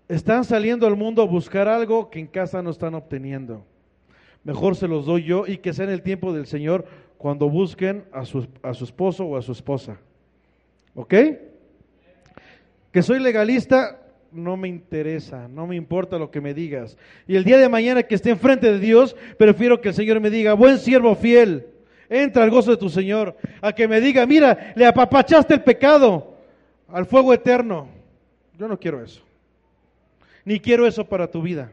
Están saliendo al mundo a buscar algo que en casa no están obteniendo. Mejor se los doy yo y que sea en el tiempo del Señor cuando busquen a su, a su esposo o a su esposa. ¿Ok? Que soy legalista, no me interesa, no me importa lo que me digas. Y el día de mañana que esté enfrente de Dios, prefiero que el Señor me diga, buen siervo fiel, entra al gozo de tu Señor. A que me diga, mira, le apapachaste el pecado al fuego eterno. Yo no quiero eso. Ni quiero eso para tu vida,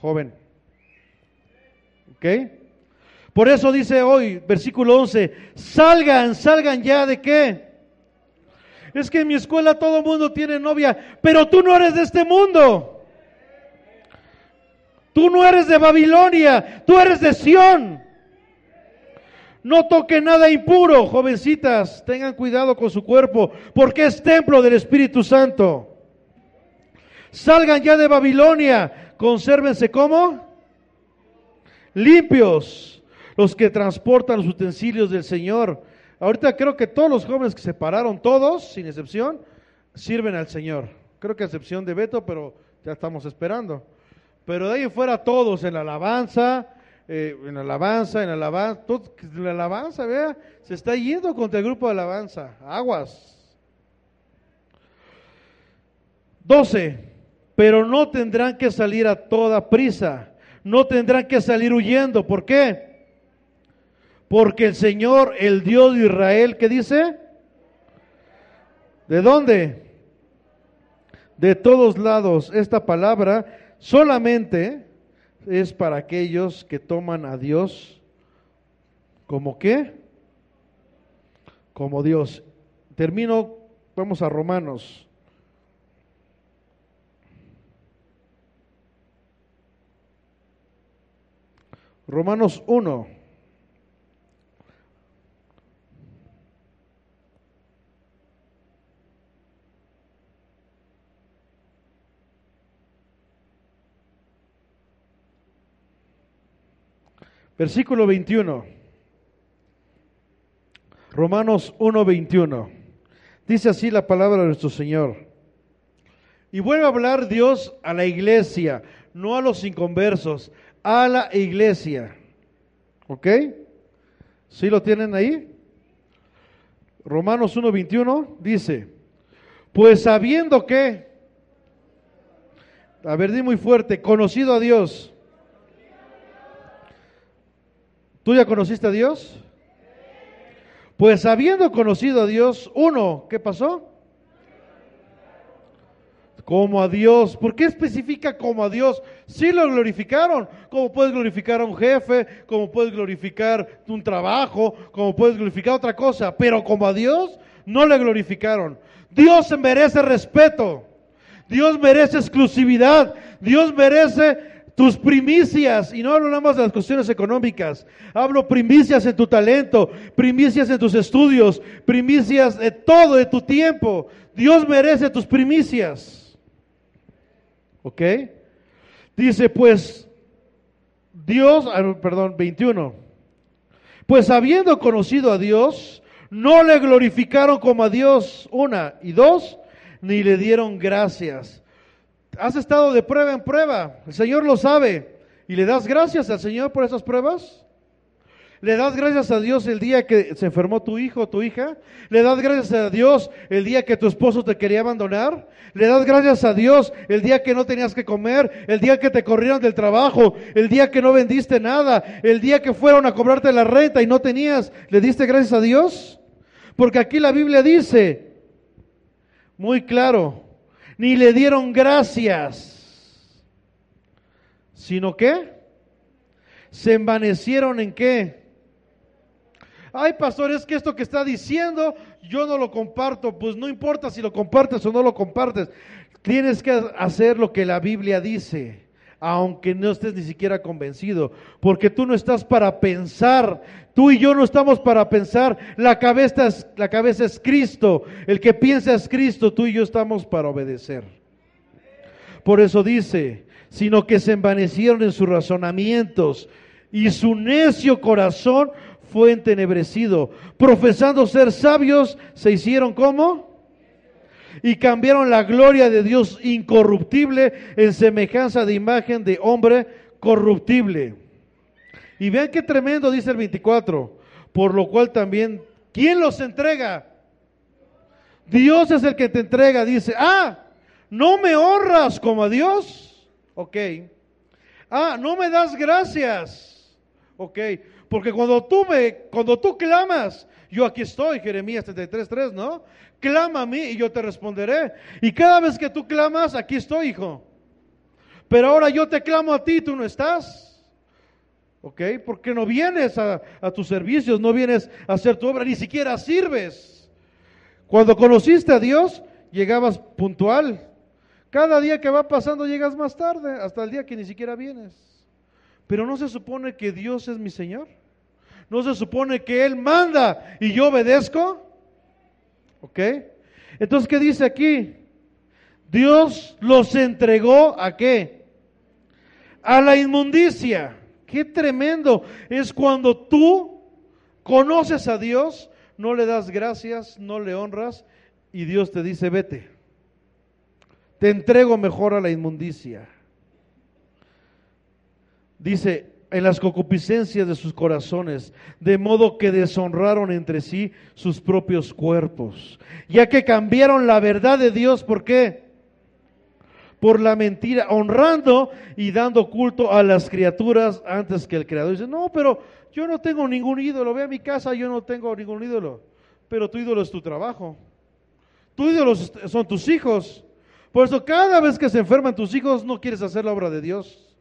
joven. ¿Ok? Por eso dice hoy, versículo 11, salgan, salgan ya de qué? Es que en mi escuela todo el mundo tiene novia, pero tú no eres de este mundo. Tú no eres de Babilonia, tú eres de Sión. No toque nada impuro, jovencitas, tengan cuidado con su cuerpo, porque es templo del Espíritu Santo. Salgan ya de Babilonia, consérvense como limpios los que transportan los utensilios del Señor. Ahorita creo que todos los jóvenes que se pararon, todos, sin excepción, sirven al Señor. Creo que a excepción de Beto, pero ya estamos esperando. Pero de ahí fuera todos en la alabanza, eh, en la alabanza, en la alabanza, en la alabanza, vea, se está yendo contra el grupo de alabanza. Aguas. 12. Pero no tendrán que salir a toda prisa, no tendrán que salir huyendo. ¿Por qué? Porque el Señor, el Dios de Israel, ¿qué dice? ¿De dónde? De todos lados. Esta palabra solamente es para aquellos que toman a Dios como qué? Como Dios. Termino, vamos a Romanos. Romanos 1. Versículo 21. Romanos 1, 21. Dice así la palabra de nuestro Señor. Y vuelve a hablar Dios a la iglesia, no a los inconversos, a la iglesia. ¿Ok? ¿Sí lo tienen ahí? Romanos 1, 21 dice, pues sabiendo que, a ver, di muy fuerte, conocido a Dios. ¿Tú ya conociste a Dios? Pues habiendo conocido a Dios, uno, ¿qué pasó? Como a Dios. ¿Por qué especifica como a Dios? Sí lo glorificaron. Como puedes glorificar a un jefe, como puedes glorificar un trabajo, como puedes glorificar otra cosa, pero como a Dios no le glorificaron. Dios merece respeto. Dios merece exclusividad. Dios merece tus primicias, y no hablo nada más de las cuestiones económicas, hablo primicias en tu talento, primicias en tus estudios, primicias de todo, de tu tiempo. Dios merece tus primicias. ¿Ok? Dice pues, Dios, ah, perdón, 21. Pues habiendo conocido a Dios, no le glorificaron como a Dios, una, y dos, ni le dieron gracias. Has estado de prueba en prueba, el Señor lo sabe, y le das gracias al Señor por esas pruebas. ¿Le das gracias a Dios el día que se enfermó tu hijo o tu hija? ¿Le das gracias a Dios el día que tu esposo te quería abandonar? ¿Le das gracias a Dios el día que no tenías que comer? ¿El día que te corrieron del trabajo? ¿El día que no vendiste nada? ¿El día que fueron a cobrarte la renta y no tenías? ¿Le diste gracias a Dios? Porque aquí la Biblia dice, muy claro, ni le dieron gracias, sino que se envanecieron en qué? Ay, pastor, es que esto que está diciendo yo no lo comparto. Pues no importa si lo compartes o no lo compartes. Tienes que hacer lo que la Biblia dice, aunque no estés ni siquiera convencido, porque tú no estás para pensar. Tú y yo no estamos para pensar. La cabeza es, la cabeza es Cristo. El que piensa es Cristo. Tú y yo estamos para obedecer. Por eso dice, sino que se envanecieron en sus razonamientos y su necio corazón fue entenebrecido. Profesando ser sabios, se hicieron como? Y cambiaron la gloria de Dios incorruptible en semejanza de imagen de hombre corruptible. Y vean qué tremendo dice el 24. Por lo cual también, ¿quién los entrega? Dios es el que te entrega. Dice, ah, no me honras como a Dios. Ok. Ah, no me das gracias. Ok. Porque cuando tú me, cuando tú clamas, yo aquí estoy, Jeremías 33.3, ¿no? Clama a mí y yo te responderé. Y cada vez que tú clamas, aquí estoy, hijo. Pero ahora yo te clamo a ti, tú no estás. ¿Ok? Porque no vienes a, a tus servicios, no vienes a hacer tu obra, ni siquiera sirves. Cuando conociste a Dios, llegabas puntual. Cada día que va pasando llegas más tarde, hasta el día que ni siquiera vienes. Pero no se supone que Dios es mi Señor. No se supone que Él manda y yo obedezco. ¿Ok? Entonces, ¿qué dice aquí? Dios los entregó a qué? A la inmundicia. Qué tremendo es cuando tú conoces a Dios, no le das gracias, no le honras y Dios te dice, vete. Te entrego mejor a la inmundicia. Dice, en las concupiscencias de sus corazones, de modo que deshonraron entre sí sus propios cuerpos, ya que cambiaron la verdad de Dios, ¿por qué? Por la mentira, honrando y dando culto a las criaturas antes que el Creador. Dice, no, pero yo no tengo ningún ídolo, ve a mi casa, yo no tengo ningún ídolo, pero tu ídolo es tu trabajo, tu ídolo son tus hijos. Por eso cada vez que se enferman tus hijos no quieres hacer la obra de Dios.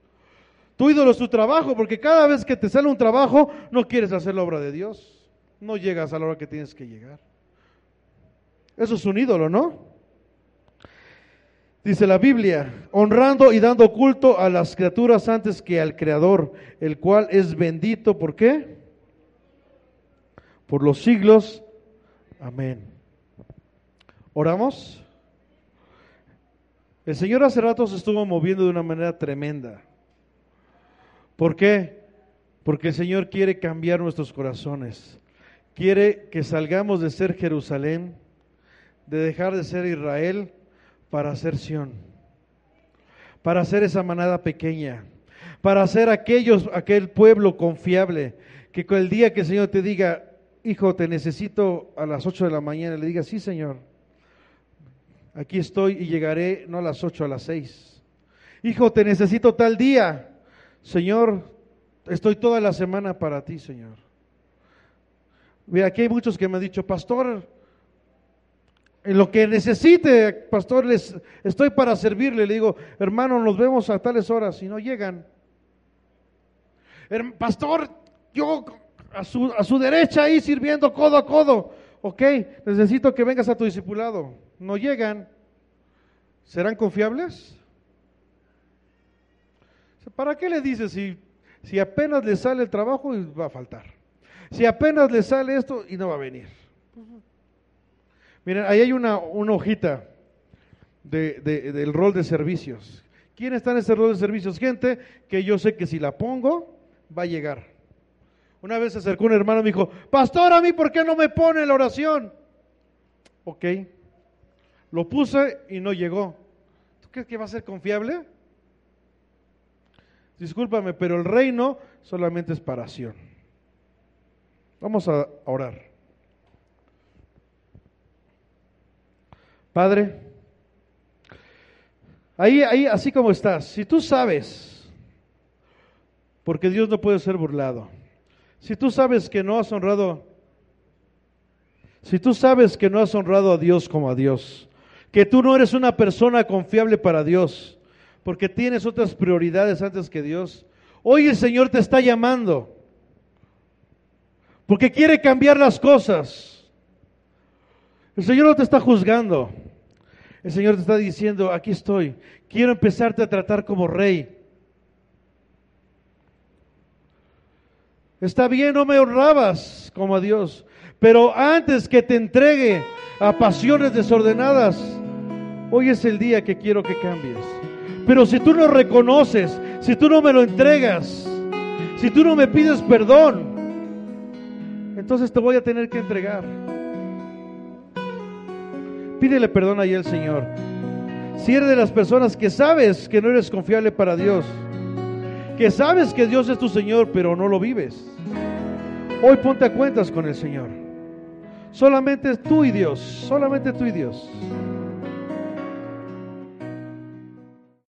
Tu ídolo es tu trabajo, porque cada vez que te sale un trabajo, no quieres hacer la obra de Dios. No llegas a la hora que tienes que llegar. Eso es un ídolo, ¿no? Dice la Biblia, honrando y dando culto a las criaturas antes que al Creador, el cual es bendito, ¿por qué? Por los siglos. Amén. ¿Oramos? El Señor hace rato se estuvo moviendo de una manera tremenda. ¿Por qué? Porque el Señor quiere cambiar nuestros corazones. Quiere que salgamos de ser Jerusalén, de dejar de ser Israel para ser Sión, para ser esa manada pequeña, para ser aquellos, aquel pueblo confiable, que el día que el Señor te diga, hijo, te necesito a las 8 de la mañana, le diga, sí, Señor, aquí estoy y llegaré no a las 8, a las 6. Hijo, te necesito tal día. Señor, estoy toda la semana para ti, Señor. Mira, aquí hay muchos que me han dicho, pastor, en lo que necesite, pastor, les, estoy para servirle. Le digo, hermano, nos vemos a tales horas y no llegan. Pastor, yo a su, a su derecha ahí sirviendo codo a codo. Ok, necesito que vengas a tu discipulado. No llegan. ¿Serán confiables? ¿Para qué le dices si, si apenas le sale el trabajo y va a faltar? Si apenas le sale esto y no va a venir. Miren, ahí hay una, una hojita de, del rol de servicios. ¿Quién está en ese rol de servicios? Gente que yo sé que si la pongo, va a llegar. Una vez se acercó un hermano y me dijo, pastor, a mí, ¿por qué no me pone la oración? Ok, lo puse y no llegó. ¿Tú crees que va a ser confiable? Discúlpame, pero el reino solamente es para Sion. Vamos a orar. Padre, ahí, ahí, así como estás, si tú sabes, porque Dios no puede ser burlado, si tú sabes que no has honrado, si tú sabes que no has honrado a Dios como a Dios, que tú no eres una persona confiable para Dios, porque tienes otras prioridades antes que Dios. Hoy el Señor te está llamando, porque quiere cambiar las cosas. El Señor no te está juzgando. El Señor te está diciendo, aquí estoy, quiero empezarte a tratar como rey. Está bien, no me honrabas como a Dios, pero antes que te entregue a pasiones desordenadas, hoy es el día que quiero que cambies. Pero si tú no reconoces, si tú no me lo entregas, si tú no me pides perdón, entonces te voy a tener que entregar. Pídele perdón ahí al Señor. Si eres de las personas que sabes que no eres confiable para Dios, que sabes que Dios es tu Señor, pero no lo vives, hoy ponte a cuentas con el Señor. Solamente tú y Dios, solamente tú y Dios.